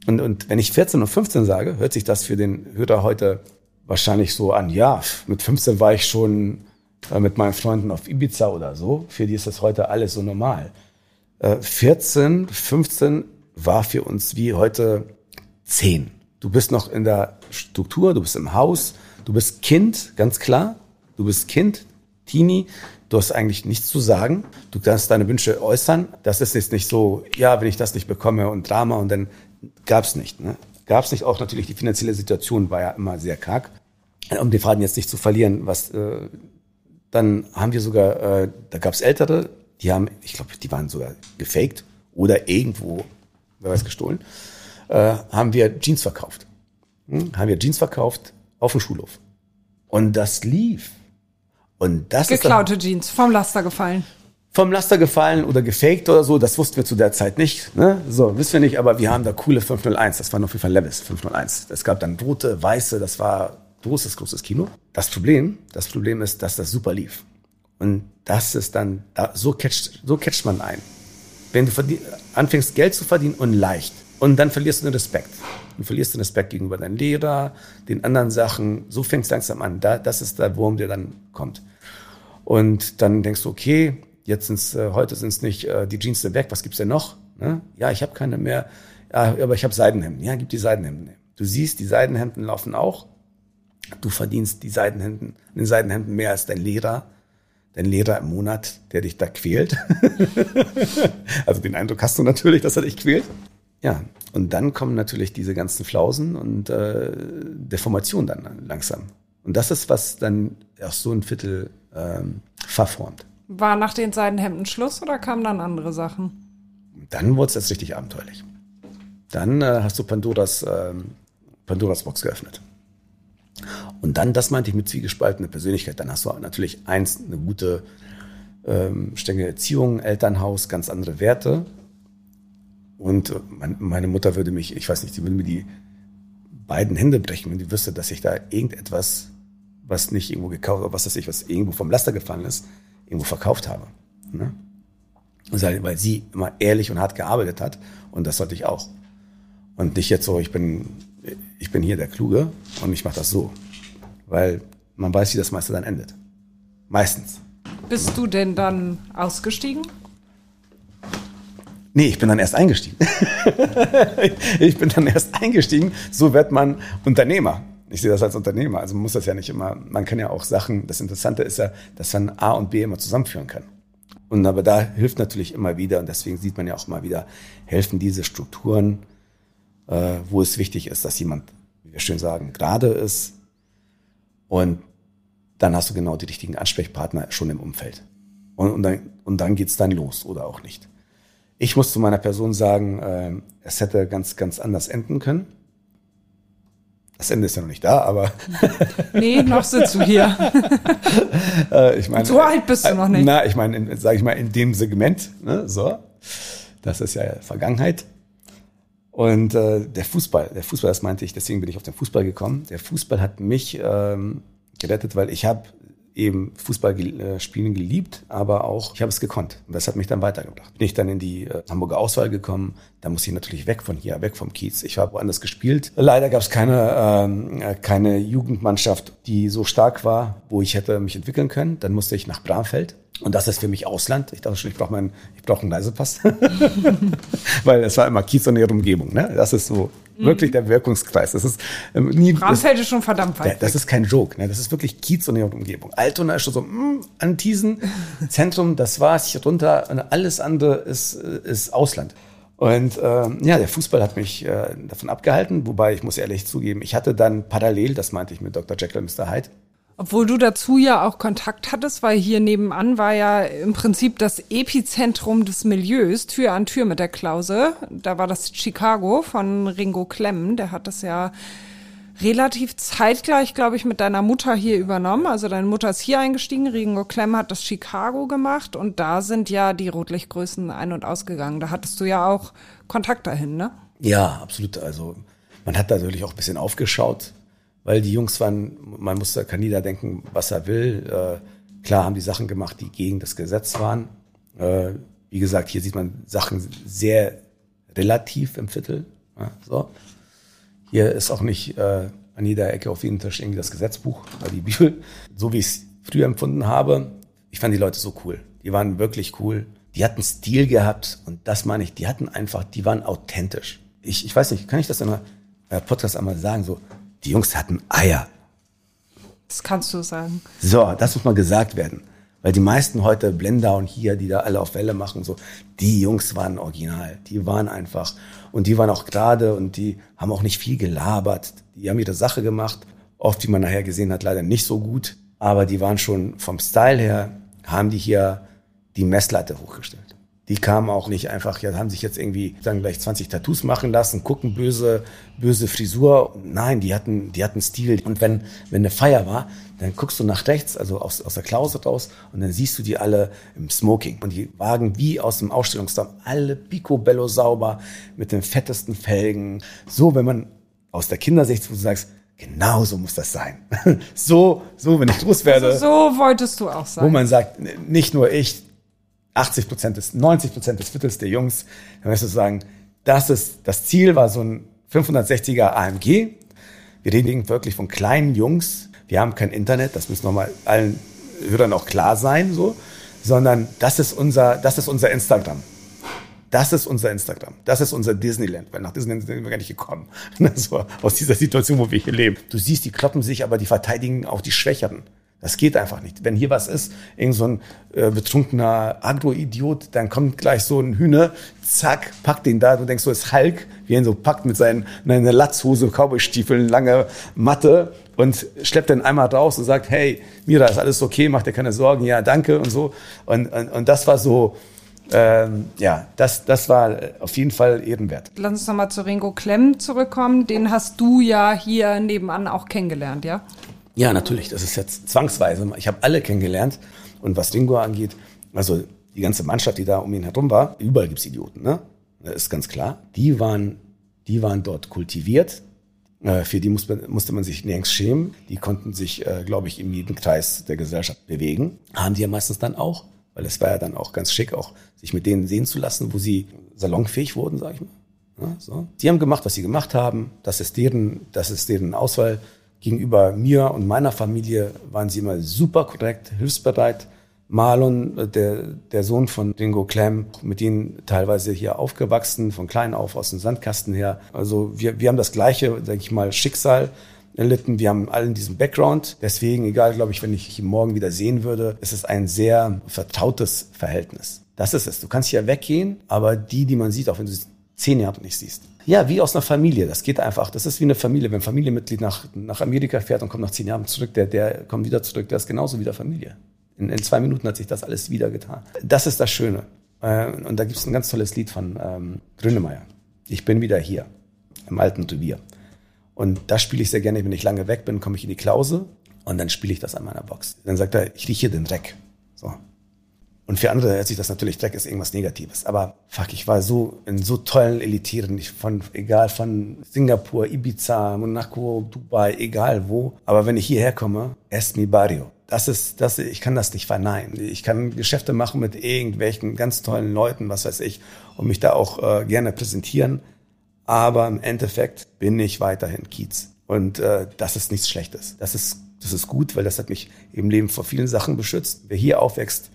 Und, und wenn ich 14 und 15 sage, hört sich das für den Hörer heute wahrscheinlich so an, ja, mit 15 war ich schon äh, mit meinen Freunden auf Ibiza oder so. Für die ist das heute alles so normal. Äh, 14, 15 war für uns wie heute 10. Du bist noch in der Struktur, du bist im Haus, du bist Kind, ganz klar. Du bist Kind, Teenie, du hast eigentlich nichts zu sagen. Du kannst deine Wünsche äußern. Das ist jetzt nicht so, ja, wenn ich das nicht bekomme und Drama und dann gab's nicht. Ne? Gab's nicht. Auch natürlich die finanzielle Situation war ja immer sehr karg. Um den Faden jetzt nicht zu verlieren, was äh, dann haben wir sogar, äh, da gab's Ältere, die haben, ich glaube, die waren sogar gefaked oder irgendwo, wer weiß, gestohlen, äh, haben wir Jeans verkauft. Hm? Haben wir Jeans verkauft auf dem Schulhof. Und das lief. Und das Geklaute ist Jeans, vom Laster gefallen. Vom Laster gefallen oder gefaked oder so, das wussten wir zu der Zeit nicht. Ne? So, wissen wir nicht, aber wir haben da coole 501, das war auf jeden Fall Levis 501. Es gab dann rote, weiße, das war großes, großes Kino. Das Problem, das Problem ist, dass das super lief. Und das ist dann, so catcht, so catcht man ein. Wenn du anfängst, Geld zu verdienen und leicht. Und dann verlierst du den Respekt. Du verlierst den Respekt gegenüber deinem Lehrer, den anderen Sachen. So fängst du langsam an. Da, das ist der Wurm, der dann kommt. Und dann denkst du, okay, jetzt sind's, äh, heute sind es nicht äh, die Jeans weg, was gibt's denn noch? Ne? Ja, ich habe keine mehr, ja, aber ich habe Seidenhemden. Ja, gib die Seidenhemden. Du siehst, die Seidenhemden laufen auch. Du verdienst die Seidenhemden, den Seidenhemden mehr als dein Lehrer, dein Lehrer im Monat, der dich da quält. also den Eindruck hast du natürlich, dass er dich quält. Ja, und dann kommen natürlich diese ganzen Flausen und äh, Deformation dann langsam. Und das ist, was dann auch so ein Viertel ähm, verformt. War nach den Seidenhemden Schluss oder kamen dann andere Sachen? Dann wurde es jetzt richtig abenteuerlich. Dann äh, hast du Pandoras, äh, Pandoras Box geöffnet. Und dann, das meinte ich mit zwiegespaltener Persönlichkeit, dann hast du natürlich eins, eine gute ähm, strenge Erziehung, Elternhaus, ganz andere Werte. Und äh, meine Mutter würde mich, ich weiß nicht, sie würde mir die beiden Hände brechen, wenn die wüsste, dass ich da irgendetwas, was nicht irgendwo gekauft, was weiß ich, was irgendwo vom Laster gefallen ist, irgendwo verkauft habe. Ne? Weil sie immer ehrlich und hart gearbeitet hat und das sollte ich auch. Und nicht jetzt so, ich bin, ich bin hier der Kluge und ich mache das so. Weil man weiß, wie das meiste dann endet. Meistens. Bist du denn dann ausgestiegen? Nee, ich bin dann erst eingestiegen. ich bin dann erst eingestiegen. So wird man Unternehmer. Ich sehe das als Unternehmer. Also man muss das ja nicht immer, man kann ja auch Sachen, das Interessante ist ja, dass man A und B immer zusammenführen kann. Und aber da hilft natürlich immer wieder, und deswegen sieht man ja auch mal wieder, helfen diese Strukturen, äh, wo es wichtig ist, dass jemand, wie wir schön sagen, gerade ist. Und dann hast du genau die richtigen Ansprechpartner schon im Umfeld. Und, und dann, und dann geht's dann los oder auch nicht. Ich muss zu meiner Person sagen, äh, es hätte ganz, ganz anders enden können. Das Ende ist ja noch nicht da, aber. nee, noch sitzt du hier. äh, ich meine, so alt bist du noch nicht. Na, ich meine, sage ich mal, in dem Segment, ne, so. Das ist ja Vergangenheit. Und äh, der Fußball, der Fußball, das meinte ich, deswegen bin ich auf den Fußball gekommen. Der Fußball hat mich ähm, gerettet, weil ich habe eben Fußball äh, spielen geliebt, aber auch ich habe es gekonnt. Und das hat mich dann weitergebracht. Bin ich dann in die äh, Hamburger Auswahl gekommen, da muss ich natürlich weg von hier, weg vom Kiez. Ich habe woanders gespielt. Leider gab es keine, ähm, äh, keine Jugendmannschaft, die so stark war, wo ich hätte mich entwickeln können. Dann musste ich nach Bramfeld. Und das ist für mich Ausland. Ich dachte schon, ich brauche meinen, ich brauche einen Reisepass. Weil es war immer Kiez und ihre Umgebung. Ne? Das ist so mhm. wirklich der Wirkungskreis. Das ist ähm, nie. Bramfeld ist schon verdammt weit. Das, das ist kein Joke. Ne? Das ist wirklich Kiez und ihre Umgebung. Altona ist schon so, mh, mm, Antisen, Zentrum, das war's, hier runter. Und alles andere ist, ist Ausland. Und ähm, ja, der Fußball hat mich äh, davon abgehalten, wobei ich muss ehrlich zugeben, ich hatte dann parallel, das meinte ich mit Dr. Jekyll und Mr. Hyde, obwohl du dazu ja auch Kontakt hattest, weil hier nebenan war ja im Prinzip das Epizentrum des Milieus, Tür an Tür mit der Klause. Da war das Chicago von Ringo Klemm, der hat das ja relativ zeitgleich, glaube ich, mit deiner Mutter hier übernommen. Also deine Mutter ist hier eingestiegen, Ringo Klemm hat das Chicago gemacht und da sind ja die Rotlichtgrößen ein- und ausgegangen. Da hattest du ja auch Kontakt dahin, ne? Ja, absolut. Also man hat natürlich auch ein bisschen aufgeschaut weil die Jungs waren, man muss, kann da denken, was er will. Äh, klar haben die Sachen gemacht, die gegen das Gesetz waren. Äh, wie gesagt, hier sieht man Sachen sehr relativ im Viertel. Ja, so. Hier ist auch nicht äh, an jeder Ecke auf jeden Tisch irgendwie das Gesetzbuch oder die Bibel. So wie ich es früher empfunden habe, ich fand die Leute so cool. Die waren wirklich cool. Die hatten Stil gehabt und das meine ich, die hatten einfach, die waren authentisch. Ich, ich weiß nicht, kann ich das in einer äh, Podcast einmal sagen? So, die Jungs hatten Eier. Das kannst du sagen. So, das muss mal gesagt werden. Weil die meisten heute Blender und hier, die da alle auf Welle machen, so, die Jungs waren original. Die waren einfach, und die waren auch gerade und die haben auch nicht viel gelabert. Die haben ihre Sache gemacht. Oft, wie man nachher gesehen hat, leider nicht so gut. Aber die waren schon vom Style her, haben die hier die Messlatte hochgestellt. Die kamen auch nicht einfach, ja, haben sich jetzt irgendwie dann gleich 20 Tattoos machen lassen, gucken böse, böse Frisur. Nein, die hatten, die hatten Stil. Und wenn, wenn eine Feier war, dann guckst du nach rechts, also aus, aus der Klause raus, und dann siehst du die alle im Smoking. Und die Wagen wie aus dem Ausstellungsraum, alle picobello sauber, mit den fettesten Felgen. So, wenn man aus der Kindersicht, wo du sagst, Genau so muss das sein. so, so, wenn ich groß werde. Also so wolltest du auch sein. Wo man sagt, nicht nur ich, 80 Prozent des, 90 Prozent des Viertels der Jungs, dann wirst du sagen, das ist, das Ziel war so ein 560er AMG. Wir reden wirklich von kleinen Jungs. Wir haben kein Internet, das muss nochmal allen Hörern auch klar sein, so, sondern das ist unser, das ist unser Instagram. Das ist unser Instagram. Das ist unser Disneyland, weil nach Disneyland sind wir gar nicht gekommen. So, aus dieser Situation, wo wir hier leben. Du siehst, die kloppen sich, aber die verteidigen auch die Schwächeren. Das geht einfach nicht. Wenn hier was ist, irgend so ein äh, betrunkener Agro-Idiot, dann kommt gleich so ein Hühner, zack, packt den da. Du denkst, so ist Hulk, wie ihn so packt mit seinen eine Latzhose, Cowboystiefeln, lange Matte und schleppt dann einmal raus und sagt, hey, Mira, ist alles okay, mach dir keine Sorgen, ja, danke und so. Und, und, und das war so, ähm, ja, das, das war auf jeden Fall ehrenwert. Lass uns nochmal zu Ringo Klemm zurückkommen. Den hast du ja hier nebenan auch kennengelernt, ja? Ja, natürlich. Das ist jetzt zwangsweise. Ich habe alle kennengelernt. Und was Ringo angeht, also die ganze Mannschaft, die da um ihn herum war, überall gibt's Idioten, ne? Das ist ganz klar. Die waren, die waren dort kultiviert. Äh, für die musste, musste man sich nirgends schämen. Die konnten sich, äh, glaube ich, in jedem Kreis der Gesellschaft bewegen. Haben die ja meistens dann auch. Weil es war ja dann auch ganz schick, auch sich mit denen sehen zu lassen, wo sie salonfähig wurden, sag ich mal. Ja, so. Die haben gemacht, was sie gemacht haben. Das ist deren, das ist deren Auswahl. Gegenüber mir und meiner Familie waren sie immer super korrekt, hilfsbereit. Marlon, der, der Sohn von Dingo Clem, mit ihnen teilweise hier aufgewachsen, von klein auf aus dem Sandkasten her. Also wir, wir haben das gleiche, sag ich mal, Schicksal erlitten. Wir haben allen diesen Background. Deswegen, egal, glaube ich, wenn ich ihn morgen wieder sehen würde, ist es ein sehr vertrautes Verhältnis. Das ist es. Du kannst hier weggehen, aber die, die man sieht, auch wenn du sie zehn Jahre nicht siehst. Ja, wie aus einer Familie. Das geht einfach. Das ist wie eine Familie. Wenn ein Familienmitglied nach, nach Amerika fährt und kommt nach zehn Jahren zurück, der, der kommt wieder zurück, der ist genauso wie der Familie. In, in zwei Minuten hat sich das alles wieder getan. Das ist das Schöne. Äh, und da gibt es ein ganz tolles Lied von ähm, Grünemeyer. Ich bin wieder hier, im alten Revier. Und das spiele ich sehr gerne. Wenn ich lange weg bin, komme ich in die Klause und dann spiele ich das an meiner Box. Dann sagt er, ich rieche den Dreck. So. Und für andere hört sich das natürlich Dreck ist irgendwas Negatives. Aber fuck, ich war so in so tollen Elitieren, ich von, egal von Singapur, Ibiza, Monaco, Dubai, egal wo. Aber wenn ich hierher komme, es mi barrio. Das ist, das, ich kann das nicht verneinen. Ich kann Geschäfte machen mit irgendwelchen ganz tollen Leuten, was weiß ich, und mich da auch äh, gerne präsentieren aber im Endeffekt bin ich weiterhin Kiez. Und äh, das ist nichts Schlechtes. Das ist, das ist gut, weil das hat mich im Leben vor vielen Sachen beschützt. Wer hier aufwächst,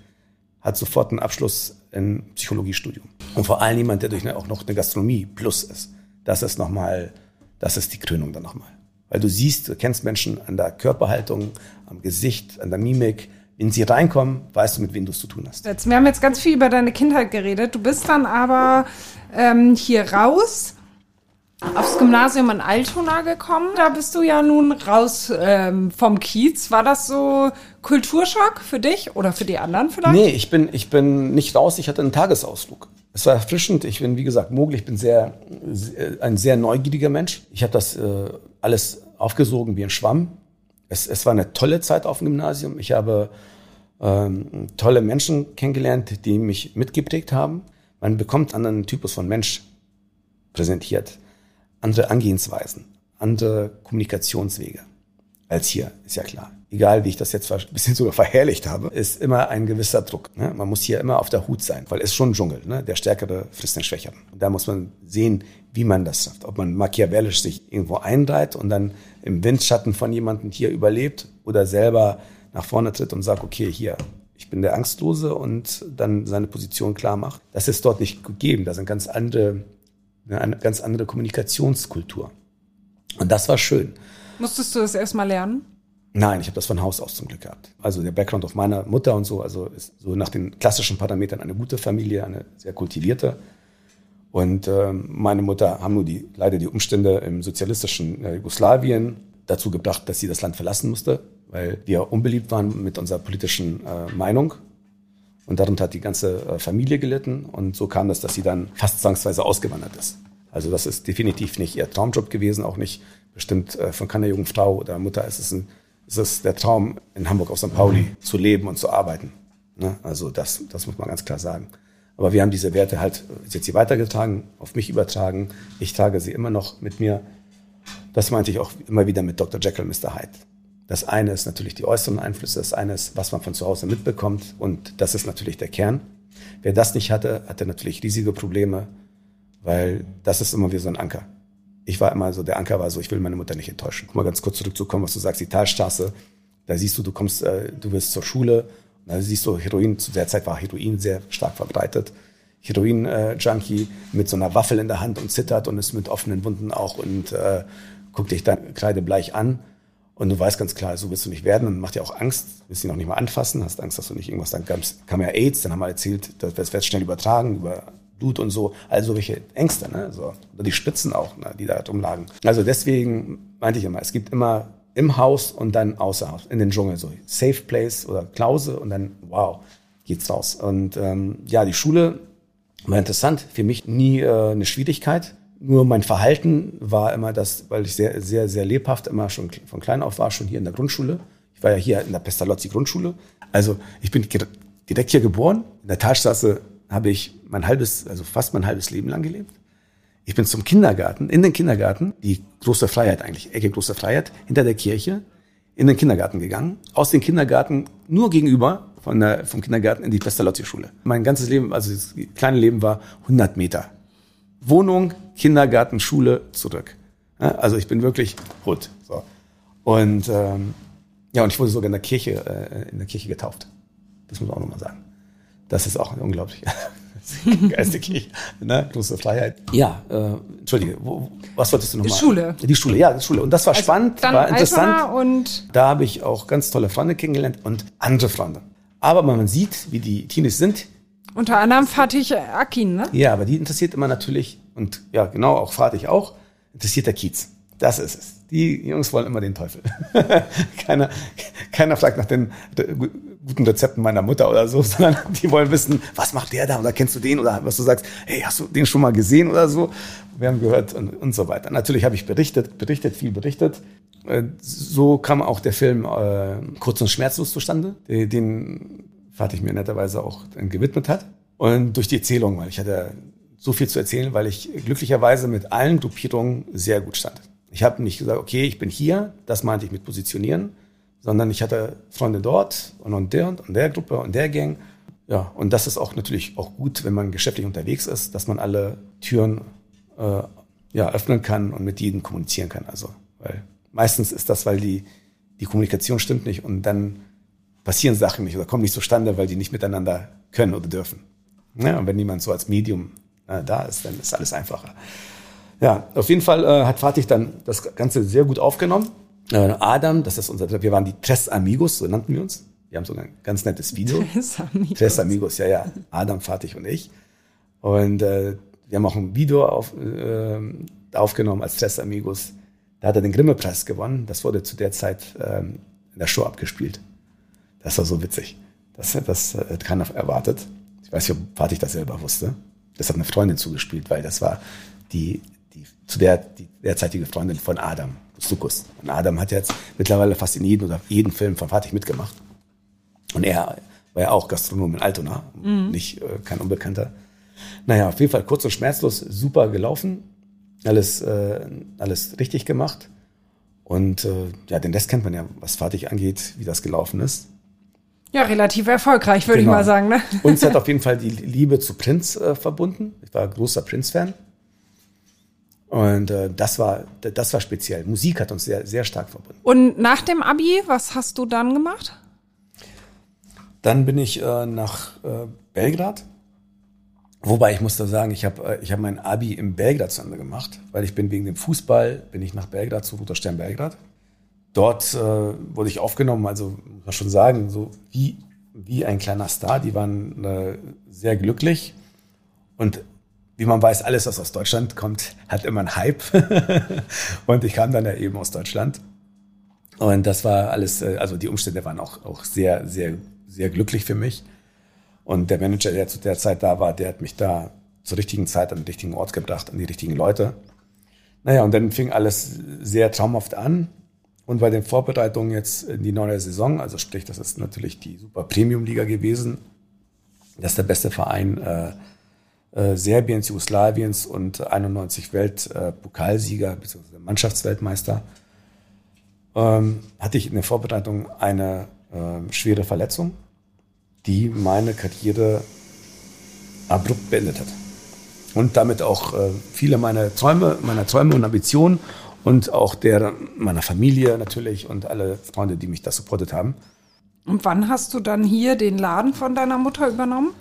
hat sofort einen Abschluss in Psychologiestudium. Und vor allem jemand, der durch auch noch eine Gastronomie plus ist. Das ist nochmal, das ist die Krönung dann nochmal. Weil du siehst, du kennst Menschen an der Körperhaltung, am Gesicht, an der Mimik, wenn sie reinkommen, weißt du, mit wem du es zu tun hast. Jetzt, wir haben jetzt ganz viel über deine Kindheit geredet. Du bist dann aber ähm, hier raus aufs Gymnasium in Altona gekommen. Da bist du ja nun raus ähm, vom Kiez. War das so Kulturschock für dich oder für die anderen vielleicht? Nee, ich bin, ich bin nicht raus, ich hatte einen Tagesausflug. Es war erfrischend. Ich bin, wie gesagt, mogel. Ich bin sehr, ein sehr neugieriger Mensch. Ich habe das äh, alles aufgesogen wie ein Schwamm. Es, es war eine tolle Zeit auf dem Gymnasium. Ich habe ähm, tolle Menschen kennengelernt, die mich mitgeprägt haben. Man bekommt einen Typus von Mensch präsentiert andere Angehensweisen, andere Kommunikationswege als hier, ist ja klar. Egal, wie ich das jetzt ein bisschen sogar verherrlicht habe, ist immer ein gewisser Druck. Ne? Man muss hier immer auf der Hut sein, weil es ist schon ein Dschungel. Ne? Der Stärkere frisst den Schwächeren. Und da muss man sehen, wie man das schafft. Ob man machiavellisch sich irgendwo einreiht und dann im Windschatten von jemandem hier überlebt oder selber nach vorne tritt und sagt, okay, hier, ich bin der Angstlose und dann seine Position klar macht. Das ist dort nicht gegeben. Da sind ganz andere eine ganz andere Kommunikationskultur. Und das war schön. Musstest du das erstmal lernen? Nein, ich habe das von Haus aus zum Glück gehabt. Also der Background auf meiner Mutter und so, also ist so nach den klassischen Parametern eine gute Familie, eine sehr kultivierte. Und äh, meine Mutter haben nur die, leider die Umstände im sozialistischen äh, Jugoslawien dazu gebracht, dass sie das Land verlassen musste, weil wir unbeliebt waren mit unserer politischen äh, Meinung. Und darunter hat die ganze äh, Familie gelitten. Und so kam es, dass sie dann fast zwangsweise ausgewandert ist. Also das ist definitiv nicht ihr Traumjob gewesen, auch nicht bestimmt äh, von keiner jungen Frau oder Mutter. Es ist, ein, es ist der Traum, in Hamburg auf St. Pauli zu leben und zu arbeiten. Ne? Also das, das muss man ganz klar sagen. Aber wir haben diese Werte halt jetzt hier weitergetragen, auf mich übertragen. Ich trage sie immer noch mit mir. Das meinte ich auch immer wieder mit Dr. Jekyll, Mr. Hyde. Das eine ist natürlich die äußeren Einflüsse, das eine ist, was man von zu Hause mitbekommt und das ist natürlich der Kern. Wer das nicht hatte, hatte natürlich riesige Probleme, weil das ist immer wie so ein Anker. Ich war immer so, der Anker war so, ich will meine Mutter nicht enttäuschen. Mal ganz kurz zurückzukommen, was du sagst, die Talstraße, da siehst du, du kommst, äh, du wirst zur Schule, da siehst du Heroin, zu der Zeit war Heroin sehr stark verbreitet. Heroin-Junkie äh, mit so einer Waffel in der Hand und zittert und ist mit offenen Wunden auch und äh, guckt dich dann kreidebleich an Und du weißt ganz klar, so willst du nicht werden und macht dir auch Angst, willst ihn noch nicht mal anfassen, hast Angst, dass du nicht irgendwas, dann kam ja AIDS, dann haben wir erzählt, das wird schnell übertragen über Blut und so, also welche Ängste, ne? so. oder die Spitzen auch, ne? die da drum lagen. Also deswegen meinte ich immer, es gibt immer im Haus und dann außer Haus, in den Dschungel, so Safe Place oder Klause und dann, wow, geht's raus. Und ähm, ja, die Schule war interessant, für mich nie äh, eine Schwierigkeit. Nur mein Verhalten war immer das, weil ich sehr, sehr, sehr lebhaft immer schon von klein auf war, schon hier in der Grundschule. Ich war ja hier in der Pestalozzi Grundschule. Also ich bin direkt hier geboren. In der Talstraße habe ich mein halbes, also fast mein halbes Leben lang gelebt. Ich bin zum Kindergarten, in den Kindergarten, die große Freiheit eigentlich, Ecke große Freiheit, hinter der Kirche, in den Kindergarten gegangen. Aus dem Kindergarten nur gegenüber von der, vom Kindergarten in die Pestalozzi-Schule. Mein ganzes Leben, also das kleine Leben war 100 Meter. Wohnung, Kindergarten, Schule, zurück. Ja, also ich bin wirklich Hut. So. Und ähm, ja, und ich wurde sogar in der Kirche, äh, in der Kirche getauft. Das muss man auch nochmal sagen. Das ist auch unglaublich. Geistige ne? große Freiheit. Ja, äh, entschuldige, wo, was wolltest du nochmal? Die Schule. Die Schule, ja, die Schule. Und das war also spannend, war interessant. Und da habe ich auch ganz tolle Freunde kennengelernt und andere Freunde. Aber man sieht, wie die Teenies sind. Unter anderem Fatih Akin, ne? Ja, aber die interessiert immer natürlich, und ja, genau, auch Fatih auch, interessiert der Kiez. Das ist es. Die Jungs wollen immer den Teufel. keiner, keiner fragt nach den guten Rezepten meiner Mutter oder so, sondern die wollen wissen, was macht der da oder kennst du den oder was du sagst, hey, hast du den schon mal gesehen oder so? Wir haben gehört und, und so weiter. Natürlich habe ich berichtet, berichtet, viel berichtet. Äh, so kam auch der Film äh, Kurz und Schmerzlos zustande, den Vater mir netterweise auch gewidmet hat. Und durch die Erzählung, weil ich hatte so viel zu erzählen, weil ich glücklicherweise mit allen Gruppierungen sehr gut stand. Ich habe nicht gesagt, okay, ich bin hier, das meinte ich mit positionieren, sondern ich hatte Freunde dort und und der und der Gruppe und der Gang. Ja, und das ist auch natürlich auch gut, wenn man geschäftlich unterwegs ist, dass man alle Türen äh, ja, öffnen kann und mit jedem kommunizieren kann. Also, weil meistens ist das, weil die, die Kommunikation stimmt nicht und dann passieren Sachen nicht oder kommen nicht zustande, weil die nicht miteinander können oder dürfen. Ja, und wenn jemand so als Medium äh, da ist, dann ist alles einfacher. Ja, auf jeden Fall äh, hat Fatih dann das Ganze sehr gut aufgenommen. Äh, Adam, das ist unser, wir waren die Tres Amigos, so nannten wir uns. Wir haben sogar ein ganz nettes Video. Tres Amigos. Tres Amigos, ja, ja. Adam, Fatih und ich. Und äh, wir haben auch ein Video auf, äh, aufgenommen als Tres Amigos. Da hat er den Grimme-Preis gewonnen. Das wurde zu der Zeit ähm, in der Show abgespielt. Das war so witzig. Das, das hat keiner erwartet. Ich weiß nicht, ob Fatih das selber wusste. Das hat eine Freundin zugespielt, weil das war die die, zu der die derzeitige Freundin von Adam, Sukus. Und Adam hat jetzt mittlerweile fast in jedem oder jeden Film von Fatih mitgemacht. Und er war ja auch Gastronom in Altona, mhm. nicht äh, kein Unbekannter. Naja, auf jeden Fall kurz und schmerzlos, super gelaufen, alles, äh, alles richtig gemacht. Und äh, ja, den Rest kennt man ja, was Fatih angeht, wie das gelaufen ist. Ja, relativ erfolgreich, würde genau. ich mal sagen. Ne? Uns hat auf jeden Fall die Liebe zu Prince äh, verbunden. Ich war großer Prince-Fan. Und äh, das war das war speziell. Musik hat uns sehr sehr stark verbunden. Und nach dem Abi, was hast du dann gemacht? Dann bin ich äh, nach äh, Belgrad. Wobei ich muss da sagen, ich habe äh, ich habe mein Abi in Belgrad zu Ende gemacht, weil ich bin wegen dem Fußball bin ich nach Belgrad zu Roter Stern Belgrad. Dort äh, wurde ich aufgenommen, also muss man schon sagen, so wie wie ein kleiner Star. Die waren äh, sehr glücklich und wie man weiß, alles, was aus Deutschland kommt, hat immer einen Hype. und ich kam dann ja eben aus Deutschland. Und das war alles, äh, also die Umstände waren auch, auch sehr, sehr, sehr glücklich für mich. Und der Manager, der zu der Zeit da war, der hat mich da zur richtigen Zeit an den richtigen Ort gebracht, an die richtigen Leute. Naja, und dann fing alles sehr traumhaft an. Und bei den Vorbereitungen jetzt in die neue Saison, also sprich, das ist natürlich die Super Premium Liga gewesen. Das ist der beste Verein äh, äh, Serbiens, Jugoslawiens und 91 Weltpokalsieger äh, bzw. Mannschaftsweltmeister, ähm, hatte ich in der Vorbereitung eine äh, schwere Verletzung, die meine Karriere abrupt beendet hat. Und damit auch äh, viele meiner Träume, meiner Träume und Ambitionen und auch der meiner Familie natürlich und alle Freunde, die mich da supportet haben. Und wann hast du dann hier den Laden von deiner Mutter übernommen?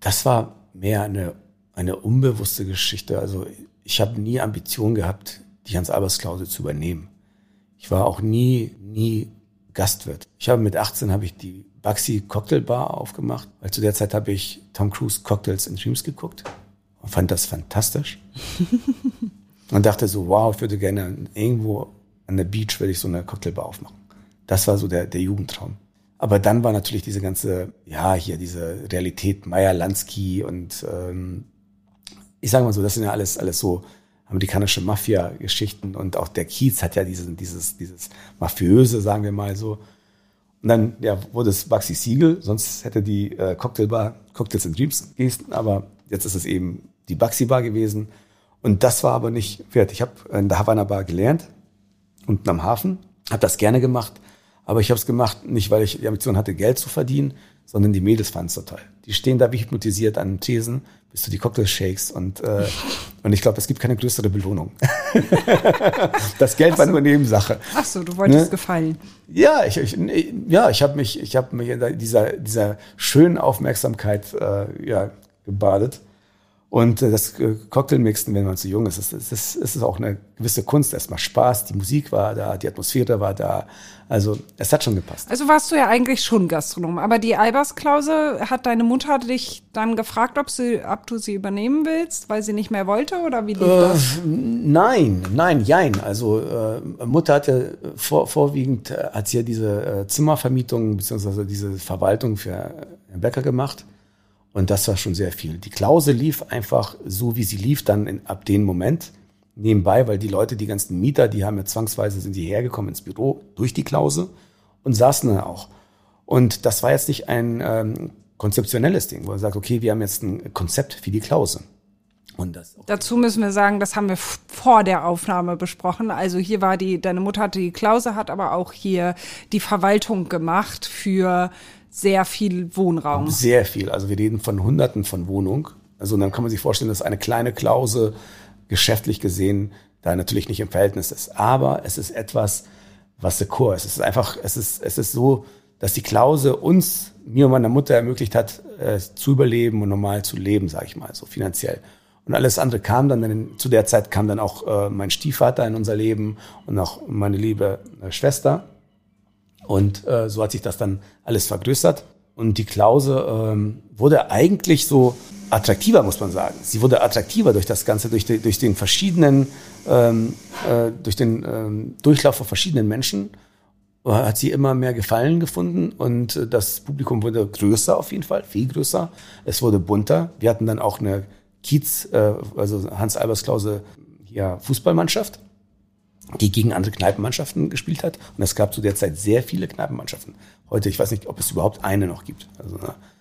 Das war mehr eine eine unbewusste Geschichte. Also ich habe nie Ambition gehabt, die Hans-Albers-Klausel zu übernehmen. Ich war auch nie, nie Gastwirt. Ich habe mit 18 habe ich die Baxi Cocktail Bar aufgemacht, weil zu der Zeit habe ich Tom Cruise Cocktails and Dreams geguckt und fand das fantastisch. und dachte so, wow, ich würde gerne irgendwo an der Beach würde ich so eine Cocktailbar aufmachen. Das war so der, der Jugendtraum. Aber dann war natürlich diese ganze, ja, hier diese Realität, Meyer Lansky und ähm, ich sage mal so, das sind ja alles, alles so amerikanische Mafia-Geschichten und auch der Kiez hat ja diesen, dieses, dieses mafiöse, sagen wir mal so. Und dann ja, wurde es Baxi Siegel, sonst hätte die äh, Cocktailbar Cocktails and Dreams gehießen, aber jetzt ist es eben die Baxi Bar gewesen. Und das war aber nicht fertig. Ich habe in der Havana Bar gelernt, unten am Hafen, habe das gerne gemacht, aber ich habe es gemacht, nicht weil ich die Ambition hatte, Geld zu verdienen, sondern die Mädels fanden es total. Die stehen da wie hypnotisiert an Thesen, bis du die Cocktails shakes und, äh, und ich glaube, es gibt keine größere Belohnung. das Geld so. war nur Nebensache. Ach so, du wolltest ne? gefallen. Ja, ich, ich ja, ich habe mich, ich habe mich in dieser dieser schönen Aufmerksamkeit äh, ja gebadet und äh, das äh, Cocktailmixen, wenn man zu jung ist, ist, ist, ist, ist auch eine gewisse Kunst. Erstmal Spaß, die Musik war da, die Atmosphäre war da. Also es hat schon gepasst. Also warst du ja eigentlich schon Gastronom. Aber die Albers-Klause, hat deine Mutter dich dann gefragt, ob, sie, ob du sie übernehmen willst, weil sie nicht mehr wollte? Oder wie lief äh, das? Nein, nein, jein. Also äh, Mutter hatte vor, vorwiegend, äh, hat sie ja diese äh, Zimmervermietung beziehungsweise diese Verwaltung für Herrn Becker gemacht. Und das war schon sehr viel. Die Klause lief einfach so, wie sie lief, dann in, ab dem Moment nebenbei, weil die Leute, die ganzen Mieter, die haben ja zwangsweise, sind die hergekommen ins Büro durch die Klause und saßen dann auch. Und das war jetzt nicht ein ähm, konzeptionelles Ding, wo er sagt, okay, wir haben jetzt ein Konzept für die Klause. Und das Dazu müssen wir sagen, das haben wir vor der Aufnahme besprochen. Also hier war die, deine Mutter hatte die Klause, hat aber auch hier die Verwaltung gemacht für sehr viel Wohnraum. Sehr viel. Also wir reden von Hunderten von Wohnungen. Also dann kann man sich vorstellen, dass eine kleine Klause geschäftlich gesehen da natürlich nicht im Verhältnis ist. Aber es ist etwas, was der Chor ist. Es ist einfach, es ist, es ist so, dass die Klause uns, mir und meiner Mutter ermöglicht hat, äh, zu überleben und normal zu leben, sage ich mal, so finanziell. Und alles andere kam dann, dann zu der Zeit kam dann auch äh, mein Stiefvater in unser Leben und auch meine liebe äh, Schwester. Und äh, so hat sich das dann alles vergrößert. Und die Klause ähm, wurde eigentlich so attraktiver, muss man sagen. Sie wurde attraktiver durch das Ganze, durch, die, durch den verschiedenen, ähm, äh, durch den ähm, Durchlauf von verschiedenen Menschen hat sie immer mehr Gefallen gefunden und äh, das Publikum wurde größer auf jeden Fall, viel größer. Es wurde bunter. Wir hatten dann auch eine Kiez, äh, also Hans Albers Klause, ja, Fußballmannschaft die gegen andere Kneipenmannschaften gespielt hat. Und es gab zu der Zeit sehr viele Kneipenmannschaften. Heute, ich weiß nicht, ob es überhaupt eine noch gibt. Also,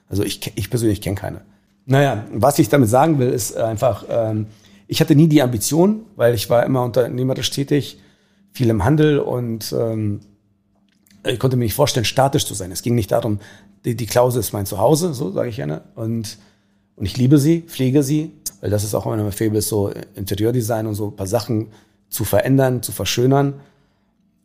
also ich, ich persönlich kenne keine. Naja, was ich damit sagen will, ist einfach, ähm, ich hatte nie die Ambition, weil ich war immer unternehmerisch tätig, viel im Handel und ähm, ich konnte mir nicht vorstellen, statisch zu sein. Es ging nicht darum, die, die Klausel ist mein Zuhause, so sage ich gerne. Und, und ich liebe sie, pflege sie, weil das ist auch immer mein Faible, so Interieurdesign und so ein paar Sachen zu verändern, zu verschönern.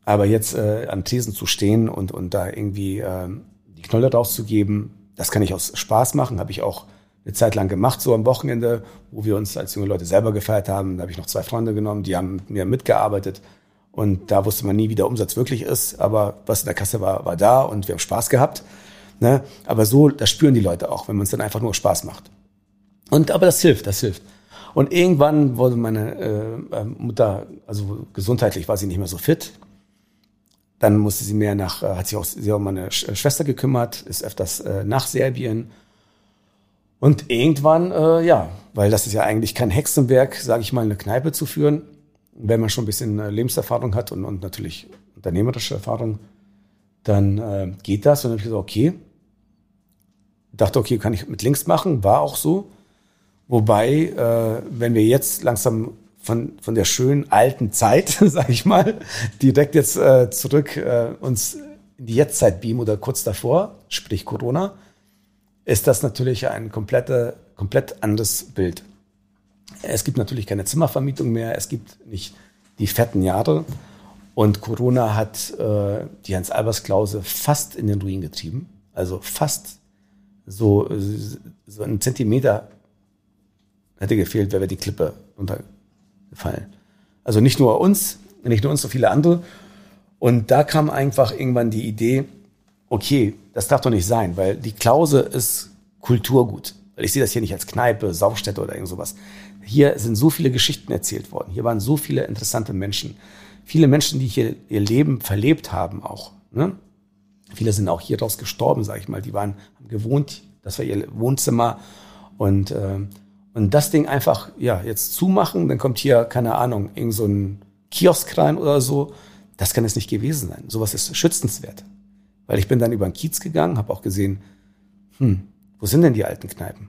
Aber jetzt äh, an Thesen zu stehen und, und da irgendwie äh, die Knolle rauszugeben, das kann ich aus Spaß machen, habe ich auch eine Zeit lang gemacht, so am Wochenende, wo wir uns als junge Leute selber gefeiert haben. Da habe ich noch zwei Freunde genommen, die haben mit mir mitgearbeitet. Und da wusste man nie, wie der Umsatz wirklich ist. Aber was in der Kasse war, war da und wir haben Spaß gehabt. Ne? Aber so, das spüren die Leute auch, wenn man es dann einfach nur Spaß macht. Und aber das hilft, das hilft. Und irgendwann wurde meine äh, ähm, Mutter, also gesundheitlich war sie nicht mehr so fit. Dann musste sie mehr nach, äh, hat sich auch sehr um meine Sch Schwester gekümmert, ist öfters äh, nach Serbien. Und irgendwann, äh, ja, weil das ist ja eigentlich kein Hexenwerk, sage ich mal, eine Kneipe zu führen, wenn man schon ein bisschen äh, Lebenserfahrung hat und, und natürlich unternehmerische Erfahrung, dann äh, geht das. Und dann habe ich gesagt, okay, dachte, okay, kann ich mit links machen, war auch so. Wobei, äh, wenn wir jetzt langsam von, von der schönen alten Zeit, sag ich mal, direkt jetzt äh, zurück äh, uns in die Jetztzeit beamen oder kurz davor, sprich Corona, ist das natürlich ein komplette, komplett anderes Bild. Es gibt natürlich keine Zimmervermietung mehr, es gibt nicht die fetten Jahre und Corona hat äh, die Hans-Albers-Klause fast in den Ruin getrieben. Also fast so, so einen Zentimeter hätte gefehlt, wäre die Klippe runtergefallen. Also nicht nur uns, nicht nur uns, so viele andere. Und da kam einfach irgendwann die Idee, okay, das darf doch nicht sein, weil die Klause ist Kulturgut. Weil ich sehe das hier nicht als Kneipe, Saufstätte oder irgend sowas. Hier sind so viele Geschichten erzählt worden. Hier waren so viele interessante Menschen. Viele Menschen, die hier ihr Leben verlebt haben auch. Ne? Viele sind auch hier raus gestorben, sage ich mal. Die waren haben gewohnt, das war ihr Wohnzimmer. Und, äh, und das Ding einfach, ja, jetzt zumachen, dann kommt hier, keine Ahnung, irgend so ein Kiosk rein oder so. Das kann es nicht gewesen sein. Sowas ist schützenswert. Weil ich bin dann über den Kiez gegangen, habe auch gesehen, hm, wo sind denn die alten Kneipen?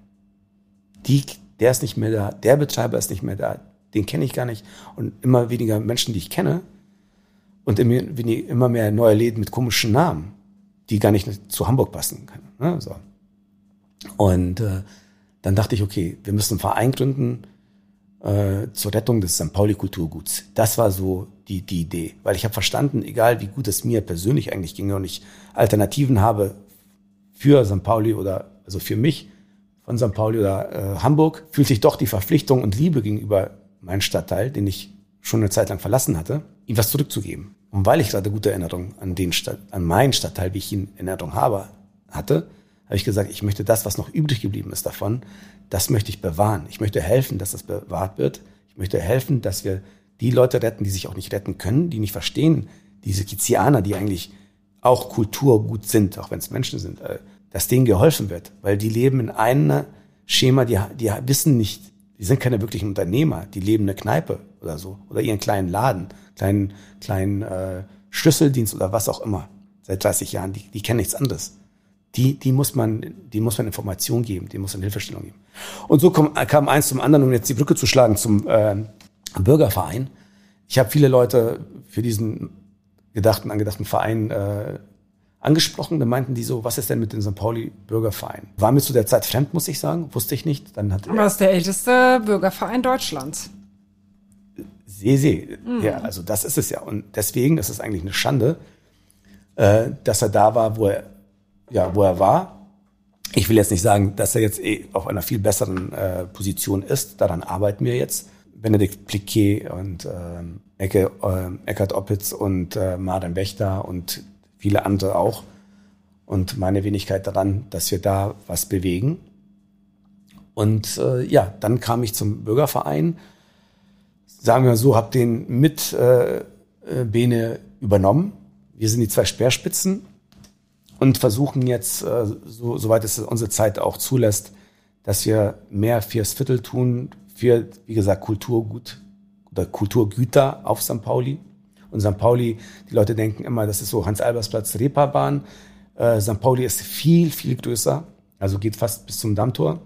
Die, der ist nicht mehr da, der Betreiber ist nicht mehr da, den kenne ich gar nicht. Und immer weniger Menschen, die ich kenne. Und immer mehr neue Läden mit komischen Namen, die gar nicht zu Hamburg passen können. Ne? So. Und äh, dann dachte ich, okay, wir müssen einen Verein gründen äh, zur Rettung des St. Pauli Kulturguts. Das war so die, die Idee. Weil ich habe verstanden, egal wie gut es mir persönlich eigentlich ginge und ich Alternativen habe für St. Pauli oder also für mich von St. Pauli oder äh, Hamburg, fühlt sich doch die Verpflichtung und Liebe gegenüber meinen Stadtteil, den ich schon eine Zeit lang verlassen hatte, ihm was zurückzugeben. Und weil ich gerade gute Erinnerungen an den Stadt, an meinen Stadtteil, wie ich ihn in Erinnerung habe, hatte, habe ich gesagt, ich möchte das, was noch übrig geblieben ist davon, das möchte ich bewahren. Ich möchte helfen, dass das bewahrt wird. Ich möchte helfen, dass wir die Leute retten, die sich auch nicht retten können, die nicht verstehen, diese Kizianer, die eigentlich auch kulturgut sind, auch wenn es Menschen sind, äh, dass denen geholfen wird, weil die leben in einem Schema, die, die wissen nicht, die sind keine wirklichen Unternehmer, die leben in einer Kneipe oder so oder ihren kleinen Laden, kleinen, kleinen äh, Schlüsseldienst oder was auch immer seit 30 Jahren, die, die kennen nichts anderes. Die, die muss man, die muss man Information geben, die muss man Hilfestellung geben. Und so kam, kam eins zum anderen, um jetzt die Brücke zu schlagen zum äh, Bürgerverein. Ich habe viele Leute für diesen gedachten, angedachten Verein äh, angesprochen. Da meinten die so, was ist denn mit dem St. Pauli Bürgerverein? War mir zu der Zeit fremd, muss ich sagen. Wusste ich nicht. Dann hat Aber das ist der älteste Bürgerverein Deutschlands. Seh, seh. Mhm. Ja, also das ist es ja. Und deswegen ist es eigentlich eine Schande, äh, dass er da war, wo er, ja, wo er war. Ich will jetzt nicht sagen, dass er jetzt eh auf einer viel besseren äh, Position ist. Daran arbeiten wir jetzt. Benedikt Pliquet und ähm, Ecke, äh, Eckhard Oppitz und äh, Marden Wächter und viele andere auch. Und meine Wenigkeit daran, dass wir da was bewegen. Und äh, ja, dann kam ich zum Bürgerverein. Sagen wir so, habe den mit äh, äh, Bene übernommen. Wir sind die zwei Speerspitzen und versuchen jetzt, äh, so, soweit es unsere Zeit auch zulässt, dass wir mehr fürs Viertel tun, für, wie gesagt, Kulturgut oder Kulturgüter auf St. Pauli. Und St. Pauli, die Leute denken immer, das ist so Hans-Albers-Platz, Reeperbahn. Äh, St. Pauli ist viel, viel größer, also geht fast bis zum Dammtor.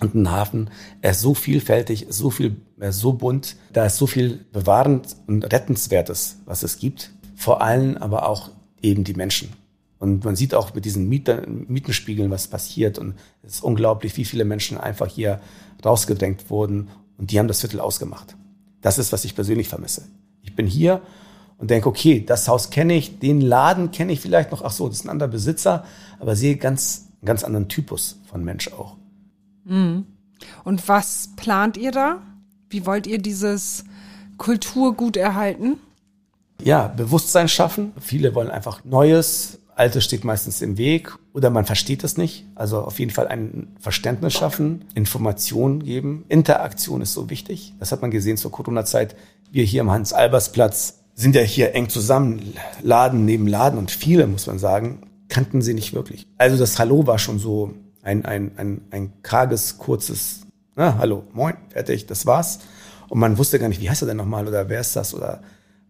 Und ein Hafen, er ist so vielfältig, so viel, er ist so bunt, da ist so viel bewahrend und rettenswertes, was es gibt. Vor allem aber auch eben die Menschen. Und man sieht auch mit diesen Mieter, Mietenspiegeln, was passiert. Und es ist unglaublich, wie viele Menschen einfach hier rausgedrängt wurden. Und die haben das Viertel ausgemacht. Das ist, was ich persönlich vermisse. Ich bin hier und denke, okay, das Haus kenne ich, den Laden kenne ich vielleicht noch, ach so, das ist ein anderer Besitzer, aber sehe ganz, einen ganz anderen Typus von Mensch auch. Mhm. Und was plant ihr da? Wie wollt ihr dieses Kulturgut erhalten? Ja, Bewusstsein schaffen. Viele wollen einfach Neues. Altes steht meistens im Weg oder man versteht es nicht. Also auf jeden Fall ein Verständnis schaffen, Informationen geben. Interaktion ist so wichtig. Das hat man gesehen zur Corona-Zeit. Wir hier am Hans-Albers-Platz sind ja hier eng zusammen, Laden neben Laden und viele, muss man sagen, kannten sie nicht wirklich. Also das Hallo war schon so ein, ein, ein, ein karges, kurzes, na, Hallo, moin, fertig, das war's. Und man wusste gar nicht, wie heißt er denn nochmal oder wer ist das oder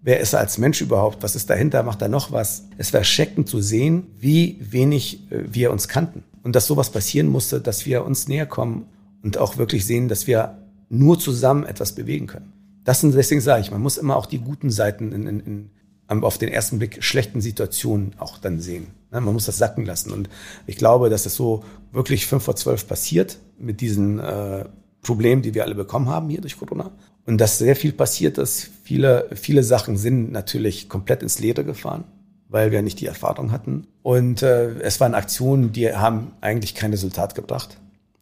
wer ist er als Mensch überhaupt, was ist dahinter, macht er noch was. Es war erschreckend zu sehen, wie wenig äh, wir uns kannten. Und dass sowas passieren musste, dass wir uns näher kommen und auch wirklich sehen, dass wir nur zusammen etwas bewegen können. Das sind, deswegen sage ich, man muss immer auch die guten Seiten in, in, in auf den ersten Blick schlechten Situationen auch dann sehen. Ne, man muss das sacken lassen. Und ich glaube, dass es so wirklich fünf vor zwölf passiert mit diesen äh, Problemen, die wir alle bekommen haben hier durch Corona. Und dass sehr viel passiert ist. Viele, viele Sachen sind natürlich komplett ins Leere gefahren, weil wir nicht die Erfahrung hatten. Und äh, es waren Aktionen, die haben eigentlich kein Resultat gebracht.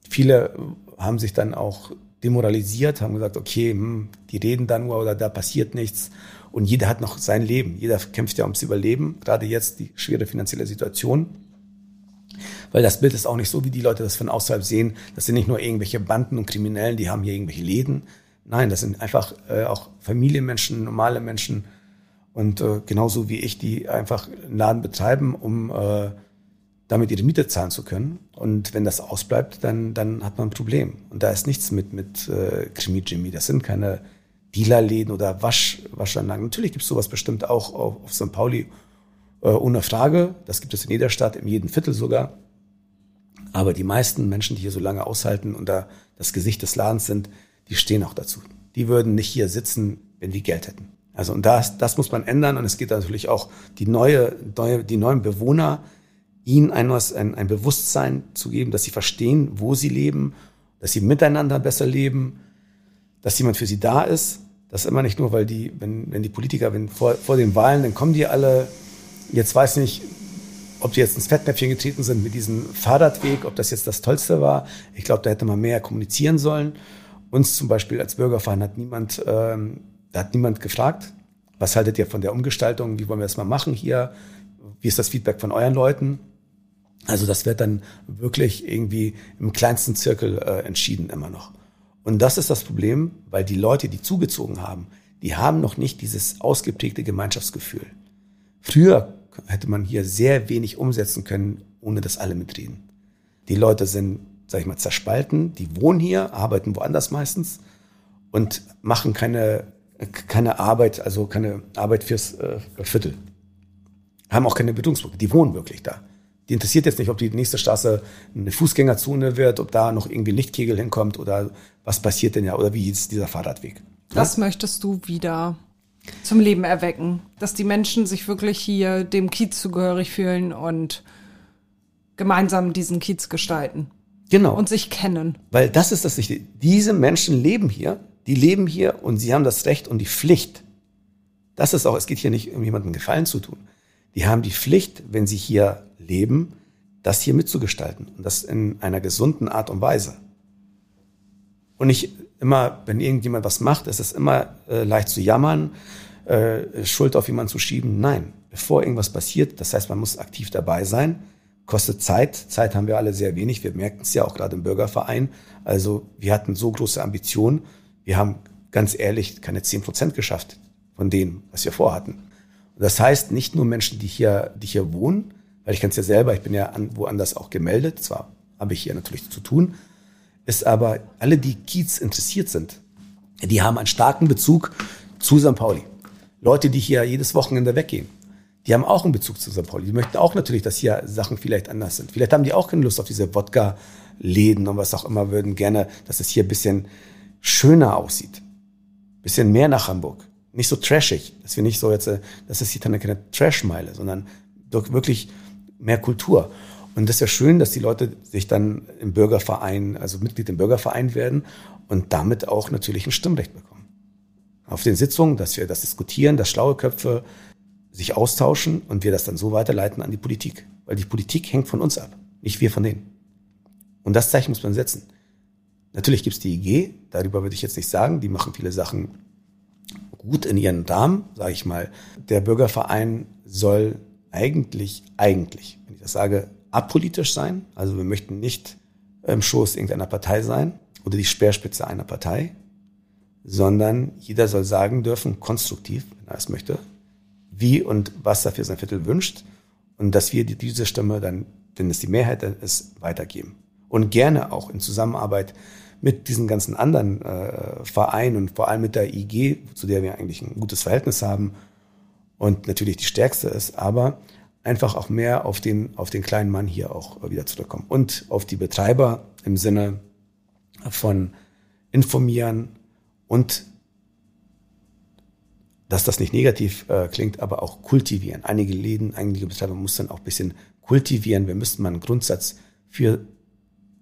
Viele haben sich dann auch demoralisiert, haben gesagt, okay, hm, die reden da nur oder da passiert nichts. Und jeder hat noch sein Leben. Jeder kämpft ja ums Überleben. Gerade jetzt die schwere finanzielle Situation. Weil das Bild ist auch nicht so, wie die Leute das von außerhalb sehen. Das sind nicht nur irgendwelche Banden und Kriminellen, die haben hier irgendwelche Läden. Nein, das sind einfach äh, auch Familienmenschen, normale Menschen. Und äh, genauso wie ich, die einfach einen Laden betreiben, um äh, damit ihre Miete zahlen zu können. Und wenn das ausbleibt, dann, dann hat man ein Problem. Und da ist nichts mit, mit äh, Krimi Jimmy. Das sind keine Dealerläden oder Wasch, Waschanlagen. Natürlich gibt es sowas bestimmt auch auf, auf St. Pauli, äh, ohne Frage. Das gibt es in jeder Stadt, in jedem Viertel sogar. Aber die meisten Menschen, die hier so lange aushalten und da das Gesicht des Ladens sind, die stehen auch dazu. Die würden nicht hier sitzen, wenn die Geld hätten. Also und das, das muss man ändern und es geht natürlich auch die neue, neue die neuen Bewohner, ihnen ein, ein, ein Bewusstsein zu geben, dass sie verstehen, wo sie leben, dass sie miteinander besser leben, dass jemand für sie da ist. Das immer nicht nur, weil die, wenn, wenn die Politiker, wenn vor, vor den Wahlen, dann kommen die alle, jetzt weiß ich nicht, ob die jetzt ins Fettnäpfchen getreten sind mit diesem Fahrradweg, ob das jetzt das Tollste war. Ich glaube, da hätte man mehr kommunizieren sollen. Uns zum Beispiel als Bürgerverein hat niemand, ähm, da hat niemand gefragt, was haltet ihr von der Umgestaltung, wie wollen wir das mal machen hier, wie ist das Feedback von euren Leuten? Also das wird dann wirklich irgendwie im kleinsten Zirkel äh, entschieden immer noch. Und das ist das Problem, weil die Leute, die zugezogen haben, die haben noch nicht dieses ausgeprägte Gemeinschaftsgefühl. Früher hätte man hier sehr wenig umsetzen können, ohne dass alle mitreden. Die Leute sind, sag ich mal, zerspalten, die wohnen hier, arbeiten woanders meistens und machen keine, keine Arbeit, also keine Arbeit fürs äh, Viertel. Haben auch keine Berührungspunkte, die wohnen wirklich da. Die interessiert jetzt nicht, ob die nächste Straße eine Fußgängerzone wird, ob da noch irgendwie Lichtkegel hinkommt oder was passiert denn ja oder wie ist dieser Fahrradweg. Was ja? möchtest du wieder zum Leben erwecken? Dass die Menschen sich wirklich hier dem Kiez zugehörig fühlen und gemeinsam diesen Kiez gestalten. Genau. Und sich kennen. Weil das ist das Wichtige. Diese Menschen leben hier, die leben hier und sie haben das Recht und die Pflicht. Das ist auch, es geht hier nicht um jemanden Gefallen zu tun. Die haben die Pflicht, wenn sie hier leben, das hier mitzugestalten und das in einer gesunden Art und Weise. Und nicht immer, wenn irgendjemand was macht, ist es immer äh, leicht zu jammern, äh, Schuld auf jemanden zu schieben. Nein, bevor irgendwas passiert, das heißt, man muss aktiv dabei sein, kostet Zeit. Zeit haben wir alle sehr wenig. Wir merken es ja auch gerade im Bürgerverein. Also wir hatten so große Ambitionen. Wir haben ganz ehrlich keine zehn Prozent geschafft von dem, was wir vorhatten. Und das heißt, nicht nur Menschen, die hier, die hier wohnen, weil ich kenne es ja selber, ich bin ja an, woanders auch gemeldet, zwar habe ich hier natürlich zu tun, ist aber alle, die Kiez interessiert sind, die haben einen starken Bezug zu St. Pauli. Leute, die hier jedes Wochenende weggehen, die haben auch einen Bezug zu St. Pauli. Die möchten auch natürlich, dass hier Sachen vielleicht anders sind. Vielleicht haben die auch keine Lust auf diese Wodka-Läden und was auch immer, würden gerne, dass es hier ein bisschen schöner aussieht. Bisschen mehr nach Hamburg. Nicht so trashig. Dass wir nicht so jetzt, äh, das ist hier keine Trash-Meile, sondern wirklich mehr Kultur. Und das ist ja schön, dass die Leute sich dann im Bürgerverein, also Mitglied im Bürgerverein werden und damit auch natürlich ein Stimmrecht bekommen. Auf den Sitzungen, dass wir das diskutieren, dass schlaue Köpfe sich austauschen und wir das dann so weiterleiten an die Politik. Weil die Politik hängt von uns ab, nicht wir von denen. Und das Zeichen muss man setzen. Natürlich gibt's die IG, darüber würde ich jetzt nicht sagen, die machen viele Sachen gut in ihren Rahmen, sage ich mal. Der Bürgerverein soll eigentlich, eigentlich, wenn ich das sage, apolitisch sein. Also wir möchten nicht im Schoß irgendeiner Partei sein oder die Speerspitze einer Partei, sondern jeder soll sagen dürfen, konstruktiv, wenn er es möchte, wie und was er für sein Viertel wünscht und dass wir diese Stimme dann, wenn es die Mehrheit ist, weitergeben. Und gerne auch in Zusammenarbeit mit diesen ganzen anderen äh, Vereinen und vor allem mit der IG, zu der wir eigentlich ein gutes Verhältnis haben und natürlich die stärkste ist, aber einfach auch mehr auf den, auf den kleinen Mann hier auch wieder zurückkommen und auf die Betreiber im Sinne von informieren und dass das nicht negativ äh, klingt, aber auch kultivieren. Einige Läden, einige Betreiber muss dann auch ein bisschen kultivieren. Wir müssten mal einen Grundsatz für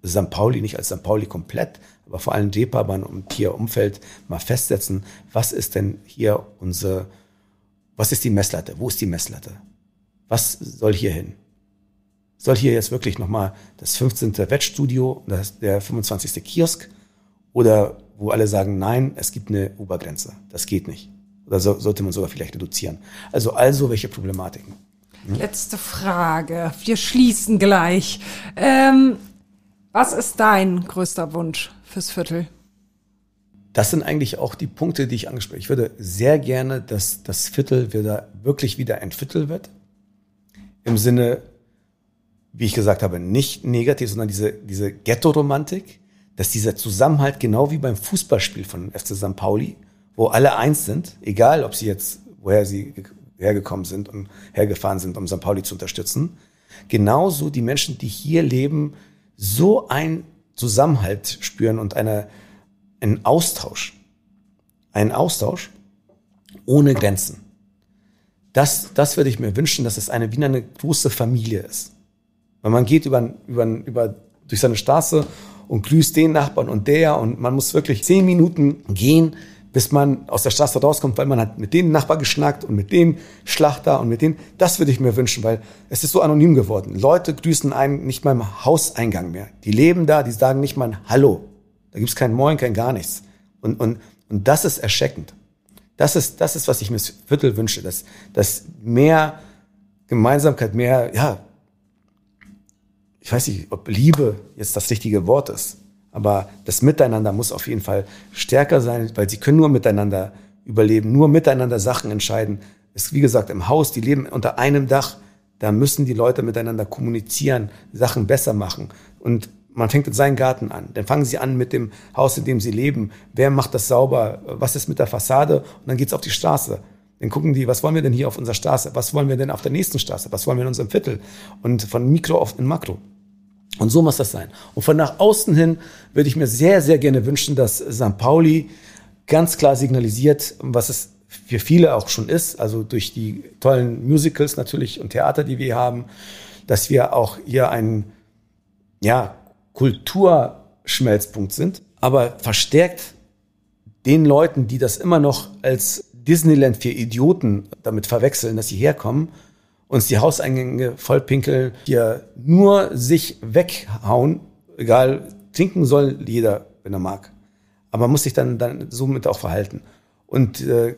St. Pauli, nicht als St. Pauli komplett, aber vor allem Reeperbahn und hier Umfeld mal festsetzen, was ist denn hier unsere, was ist die Messlatte? Wo ist die Messlatte? Was soll hier hin? Soll hier jetzt wirklich nochmal das 15. Wettstudio, das, der 25. Kiosk? Oder wo alle sagen, nein, es gibt eine Obergrenze. Das geht nicht. Oder so, sollte man sogar vielleicht reduzieren. Also also welche Problematiken. Letzte Frage. Wir schließen gleich. Ähm, was ist dein größter Wunsch fürs Viertel? Das sind eigentlich auch die Punkte, die ich angesprochen habe. Ich würde sehr gerne, dass das Viertel wieder, wirklich wieder ein Viertel wird. Im Sinne, wie ich gesagt habe, nicht negativ, sondern diese, diese Ghetto-Romantik, dass dieser Zusammenhalt genau wie beim Fußballspiel von FC St. Pauli, wo alle eins sind, egal ob sie jetzt, woher sie hergekommen sind und hergefahren sind, um St. Pauli zu unterstützen. Genauso die Menschen, die hier leben, so ein Zusammenhalt spüren und eine, einen Austausch. Einen Austausch ohne Grenzen. Das, das würde ich mir wünschen, dass es eine, wie eine große Familie ist. Weil man geht über, über, über, durch seine Straße und grüßt den Nachbarn und der und man muss wirklich zehn Minuten gehen, bis man aus der Straße rauskommt, weil man hat mit dem Nachbar geschnackt und mit dem Schlachter und mit dem. Das würde ich mir wünschen, weil es ist so anonym geworden. Leute grüßen einen nicht mal im Hauseingang mehr. Die leben da, die sagen nicht mal Hallo. Da gibt's kein Moin, kein gar nichts. Und, und, und das ist erschreckend. Das ist, das ist, was ich mir das Viertel wünsche, dass, dass mehr Gemeinsamkeit, mehr, ja, ich weiß nicht, ob Liebe jetzt das richtige Wort ist, aber das Miteinander muss auf jeden Fall stärker sein, weil sie können nur miteinander überleben, nur miteinander Sachen entscheiden. Ist wie gesagt im Haus, die leben unter einem Dach, da müssen die Leute miteinander kommunizieren, Sachen besser machen. Und man fängt in seinen Garten an. Dann fangen sie an mit dem Haus, in dem sie leben. Wer macht das sauber? Was ist mit der Fassade? Und dann geht's auf die Straße. Dann gucken die, was wollen wir denn hier auf unserer Straße? Was wollen wir denn auf der nächsten Straße? Was wollen wir in unserem Viertel? Und von Mikro auf in Makro. Und so muss das sein. Und von nach außen hin würde ich mir sehr, sehr gerne wünschen, dass St. Pauli ganz klar signalisiert, was es für viele auch schon ist, also durch die tollen Musicals natürlich und Theater, die wir haben, dass wir auch hier ein ja, Kulturschmelzpunkt sind, aber verstärkt den Leuten, die das immer noch als Disneyland für Idioten damit verwechseln, dass sie herkommen, uns die Hauseingänge vollpinkeln, hier nur sich weghauen, egal, trinken soll jeder, wenn er mag. Aber man muss sich dann, dann somit auch verhalten. Und äh,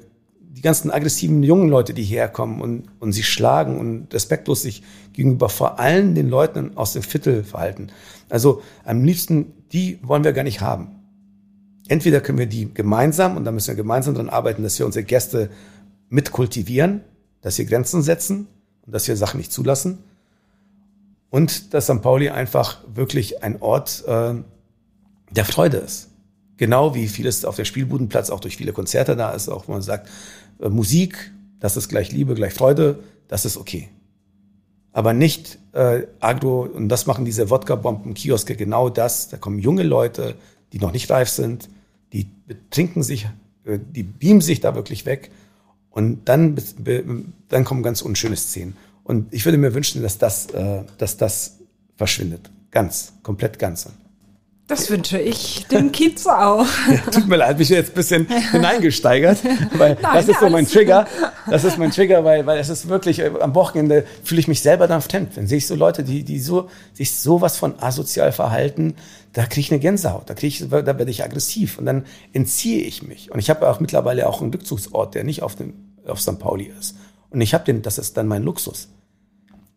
die ganzen aggressiven jungen Leute, die herkommen und, und sich schlagen und respektlos sich gegenüber vor allem den Leuten aus dem Viertel verhalten. Also am liebsten, die wollen wir gar nicht haben. Entweder können wir die gemeinsam, und da müssen wir gemeinsam dran arbeiten, dass wir unsere Gäste mitkultivieren, dass wir Grenzen setzen, und dass wir Sachen nicht zulassen. Und dass St. Pauli einfach wirklich ein Ort äh, der Freude ist. Genau wie vieles auf der Spielbudenplatz auch durch viele Konzerte da ist, auch wo man sagt, äh, Musik, das ist gleich Liebe, gleich Freude, das ist okay. Aber nicht äh, Agro, und das machen diese Wodka-Bomben, Kioske, genau das. Da kommen junge Leute, die noch nicht reif sind, die betrinken sich, äh, die beamen sich da wirklich weg und dann, dann kommen ganz unschöne Szenen. Und ich würde mir wünschen, dass das, äh, dass das verschwindet. Ganz, komplett ganz. Das wünsche ich dem Kiez auch. Ja, tut mir leid, mich jetzt ein bisschen hineingesteigert, weil Nein, das ist so mein Trigger. Das ist mein Trigger, weil, weil es ist wirklich, äh, am Wochenende fühle ich mich selber dann tempt. Dann sehe ich so Leute, die, die so, sich sowas von asozial verhalten, da kriege ich eine Gänsehaut, da kriege ich, da werde ich aggressiv und dann entziehe ich mich. Und ich habe auch mittlerweile auch einen Rückzugsort, der nicht auf dem, auf St. Pauli ist. Und ich habe den, das ist dann mein Luxus.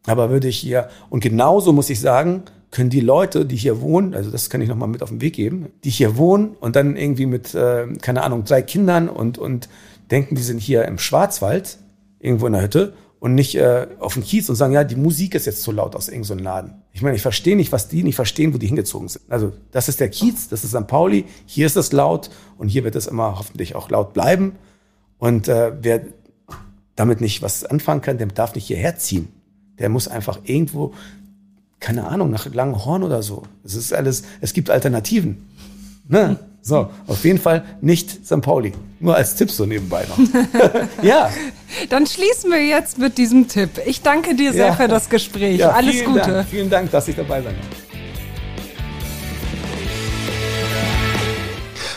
Aber würde ich hier, und genauso muss ich sagen, können die Leute, die hier wohnen, also das kann ich nochmal mit auf den Weg geben, die hier wohnen und dann irgendwie mit, äh, keine Ahnung, drei Kindern und, und denken, die sind hier im Schwarzwald, irgendwo in der Hütte und nicht äh, auf dem Kiez und sagen, ja, die Musik ist jetzt zu laut aus irgendeinem Laden. Ich meine, ich verstehe nicht, was die nicht verstehen, wo die hingezogen sind. Also das ist der Kiez, das ist St. Pauli, hier ist es laut und hier wird es immer hoffentlich auch laut bleiben. Und äh, wer damit nicht was anfangen kann, der darf nicht hierher ziehen. Der muss einfach irgendwo keine Ahnung, nach Langenhorn oder so. Es ist alles, es gibt Alternativen. Ne? So, auf jeden Fall nicht St. Pauli. Nur als Tipp so nebenbei noch. ja. Dann schließen wir jetzt mit diesem Tipp. Ich danke dir sehr ja. für das Gespräch. Ja, Alles Gute. Dank. Vielen Dank, dass ich dabei sein darf.